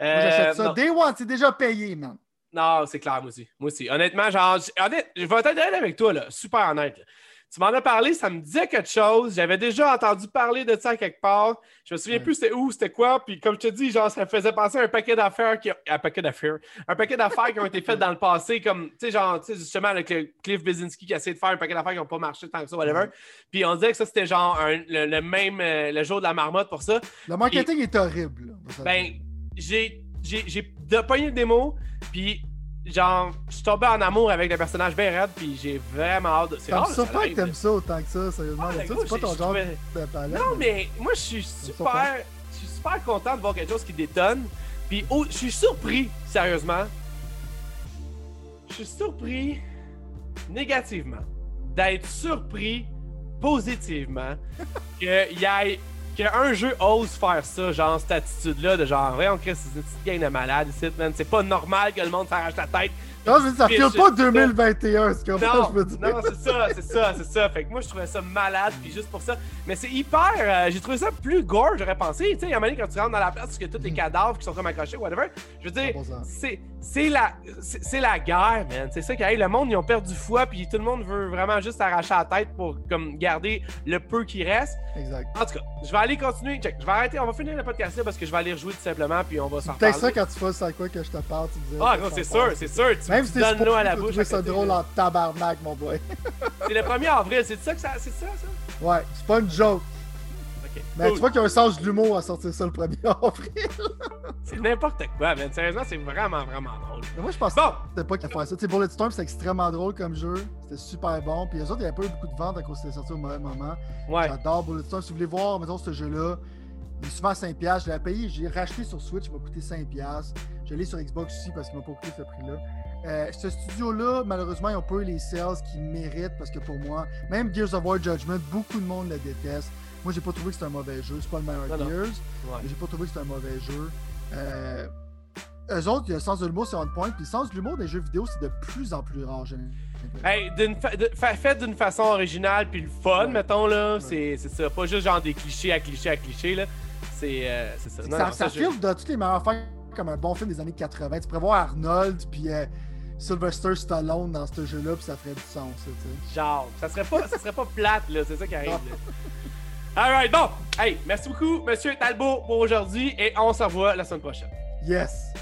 Euh, j'achète ça. Day One, c'est déjà payé, man. Non, c'est clair, moi aussi. Moi aussi. Honnêtement, genre, honnête, je vais être honnête avec toi, là. Super honnête. Tu m'en as parlé, ça me disait quelque chose. J'avais déjà entendu parler de ça quelque part. Je me souviens plus c'était où, c'était quoi. Puis comme je te dis, genre, ça me faisait penser à un paquet d'affaires qui un paquet d'affaires. Un paquet d'affaires qui ont été faites dans le passé, comme tu sais, genre, tu sais, justement avec Cliff Bezinski qui a essayé de faire un paquet d'affaires qui n'ont pas marché tant que ça, whatever. Puis on disait que ça, c'était genre le, même euh, le jour de la marmotte pour ça. Le marketing est horrible. ben, j'ai j'ai pogné le démo, puis genre, je suis tombé en amour avec le personnage bien raide, puis j'ai vraiment hâte de. C'est rare. Ça pas que t'aimes ça autant que ça, sérieusement. ça, c'est pas ton genre de palette. Non, mais moi, je suis super. Je suis super content de voir quelque chose qui détonne. Puis, oh, je suis surpris, sérieusement. Je suis surpris négativement d'être surpris positivement qu'il y ait qu'un jeu ose faire ça, genre cette attitude-là de genre, voyons, Chris, c'est une petite gang de malades ici. C'est pas normal que le monde s'arrache la tête non, dire, ça file pas 2021, c'est comme ça, je veux dire. Non, c'est ça, c'est ça, c'est ça. Fait que moi, je trouvais ça malade, puis juste pour ça. Mais c'est hyper. Euh, j'ai trouvé ça plus gore, j'aurais pensé. Tu sais, il y a un moment quand tu rentres dans la place, parce que tous les mm. cadavres qui sont comme accrochés, whatever. Je veux dire, c'est, c'est la, c'est, la guerre, man. C'est ça qui Le monde, ils ont perdu foi, puis tout le monde veut vraiment juste arracher la tête pour comme garder le peu qui reste. Exact. En tout cas, je vais aller continuer. Check. Je vais arrêter. On va finir le podcast là parce que je vais aller rejouer tout simplement, puis on va s'en reparler. ça quand tu fais ça, quoi que je te parle, tu disais. Ah, c'est sûr, c'est sûr. Même si donnes l'eau à la bouche. ça drôle en tabarnak, mon boy. c'est le 1er avril, c'est ça que ça. C'est ça, ça? Ouais, c'est pas une joke. Mais tu vois qu'il y a un sens de l'humour à sortir ça le 1er avril. c'est n'importe quoi, man. Sérieusement, c'est vraiment, vraiment drôle. Mais moi, je pense bon. que c'était pas qu'il faire ça. Tu sais, Bulletstorm, c'est extrêmement drôle comme jeu. C'était super bon. Puis les autres, il n'y avait pas eu beaucoup de ventes à cause que c'était sorti au mauvais moment. Ouais. J'adore Bulletstorm. Si vous voulez voir, mettons, ce jeu-là, il est souvent à 5$. Je l'ai payé, j'ai racheté sur Switch, il m'a coûté 5$. Je l'ai sur Xbox aussi parce qu'il m'a pas coûté ce prix-là. Euh, ce studio-là, malheureusement, ils n'ont pas eu les sales qu'ils méritent parce que pour moi, même Gears of War Judgment, beaucoup de monde le déteste. Moi, j'ai pas trouvé que c'était un mauvais jeu. C'est pas le meilleur Gears, mais j'ai pas trouvé que c'était un mauvais jeu. Euh, eux autres, le sens de l'humour, c'est on point. Puis le sens de l'humour des jeux vidéo, c'est de plus en plus rare, Hey, d'une fa- de- fa- fait d'une façon originale puis le fun, Ouais. mettons, là. Ouais. C'est ça. Pas juste genre des clichés à clichés à clichés, là. C'est euh, ça. Non, ça non, ça je- file de toutes les meilleures fins comme un bon film des années 80. Tu voir Arnold puis euh, Sylvester Stallone dans ce jeu-là, puis ça ferait du sens, ça, tu sais. Genre, ça serait pas, ça serait pas plate, là. C'est ça qui arrive, là. Alright, bon. Hey, merci beaucoup, monsieur Talbot, pour aujourd'hui. Et on se revoit la semaine prochaine. Yes!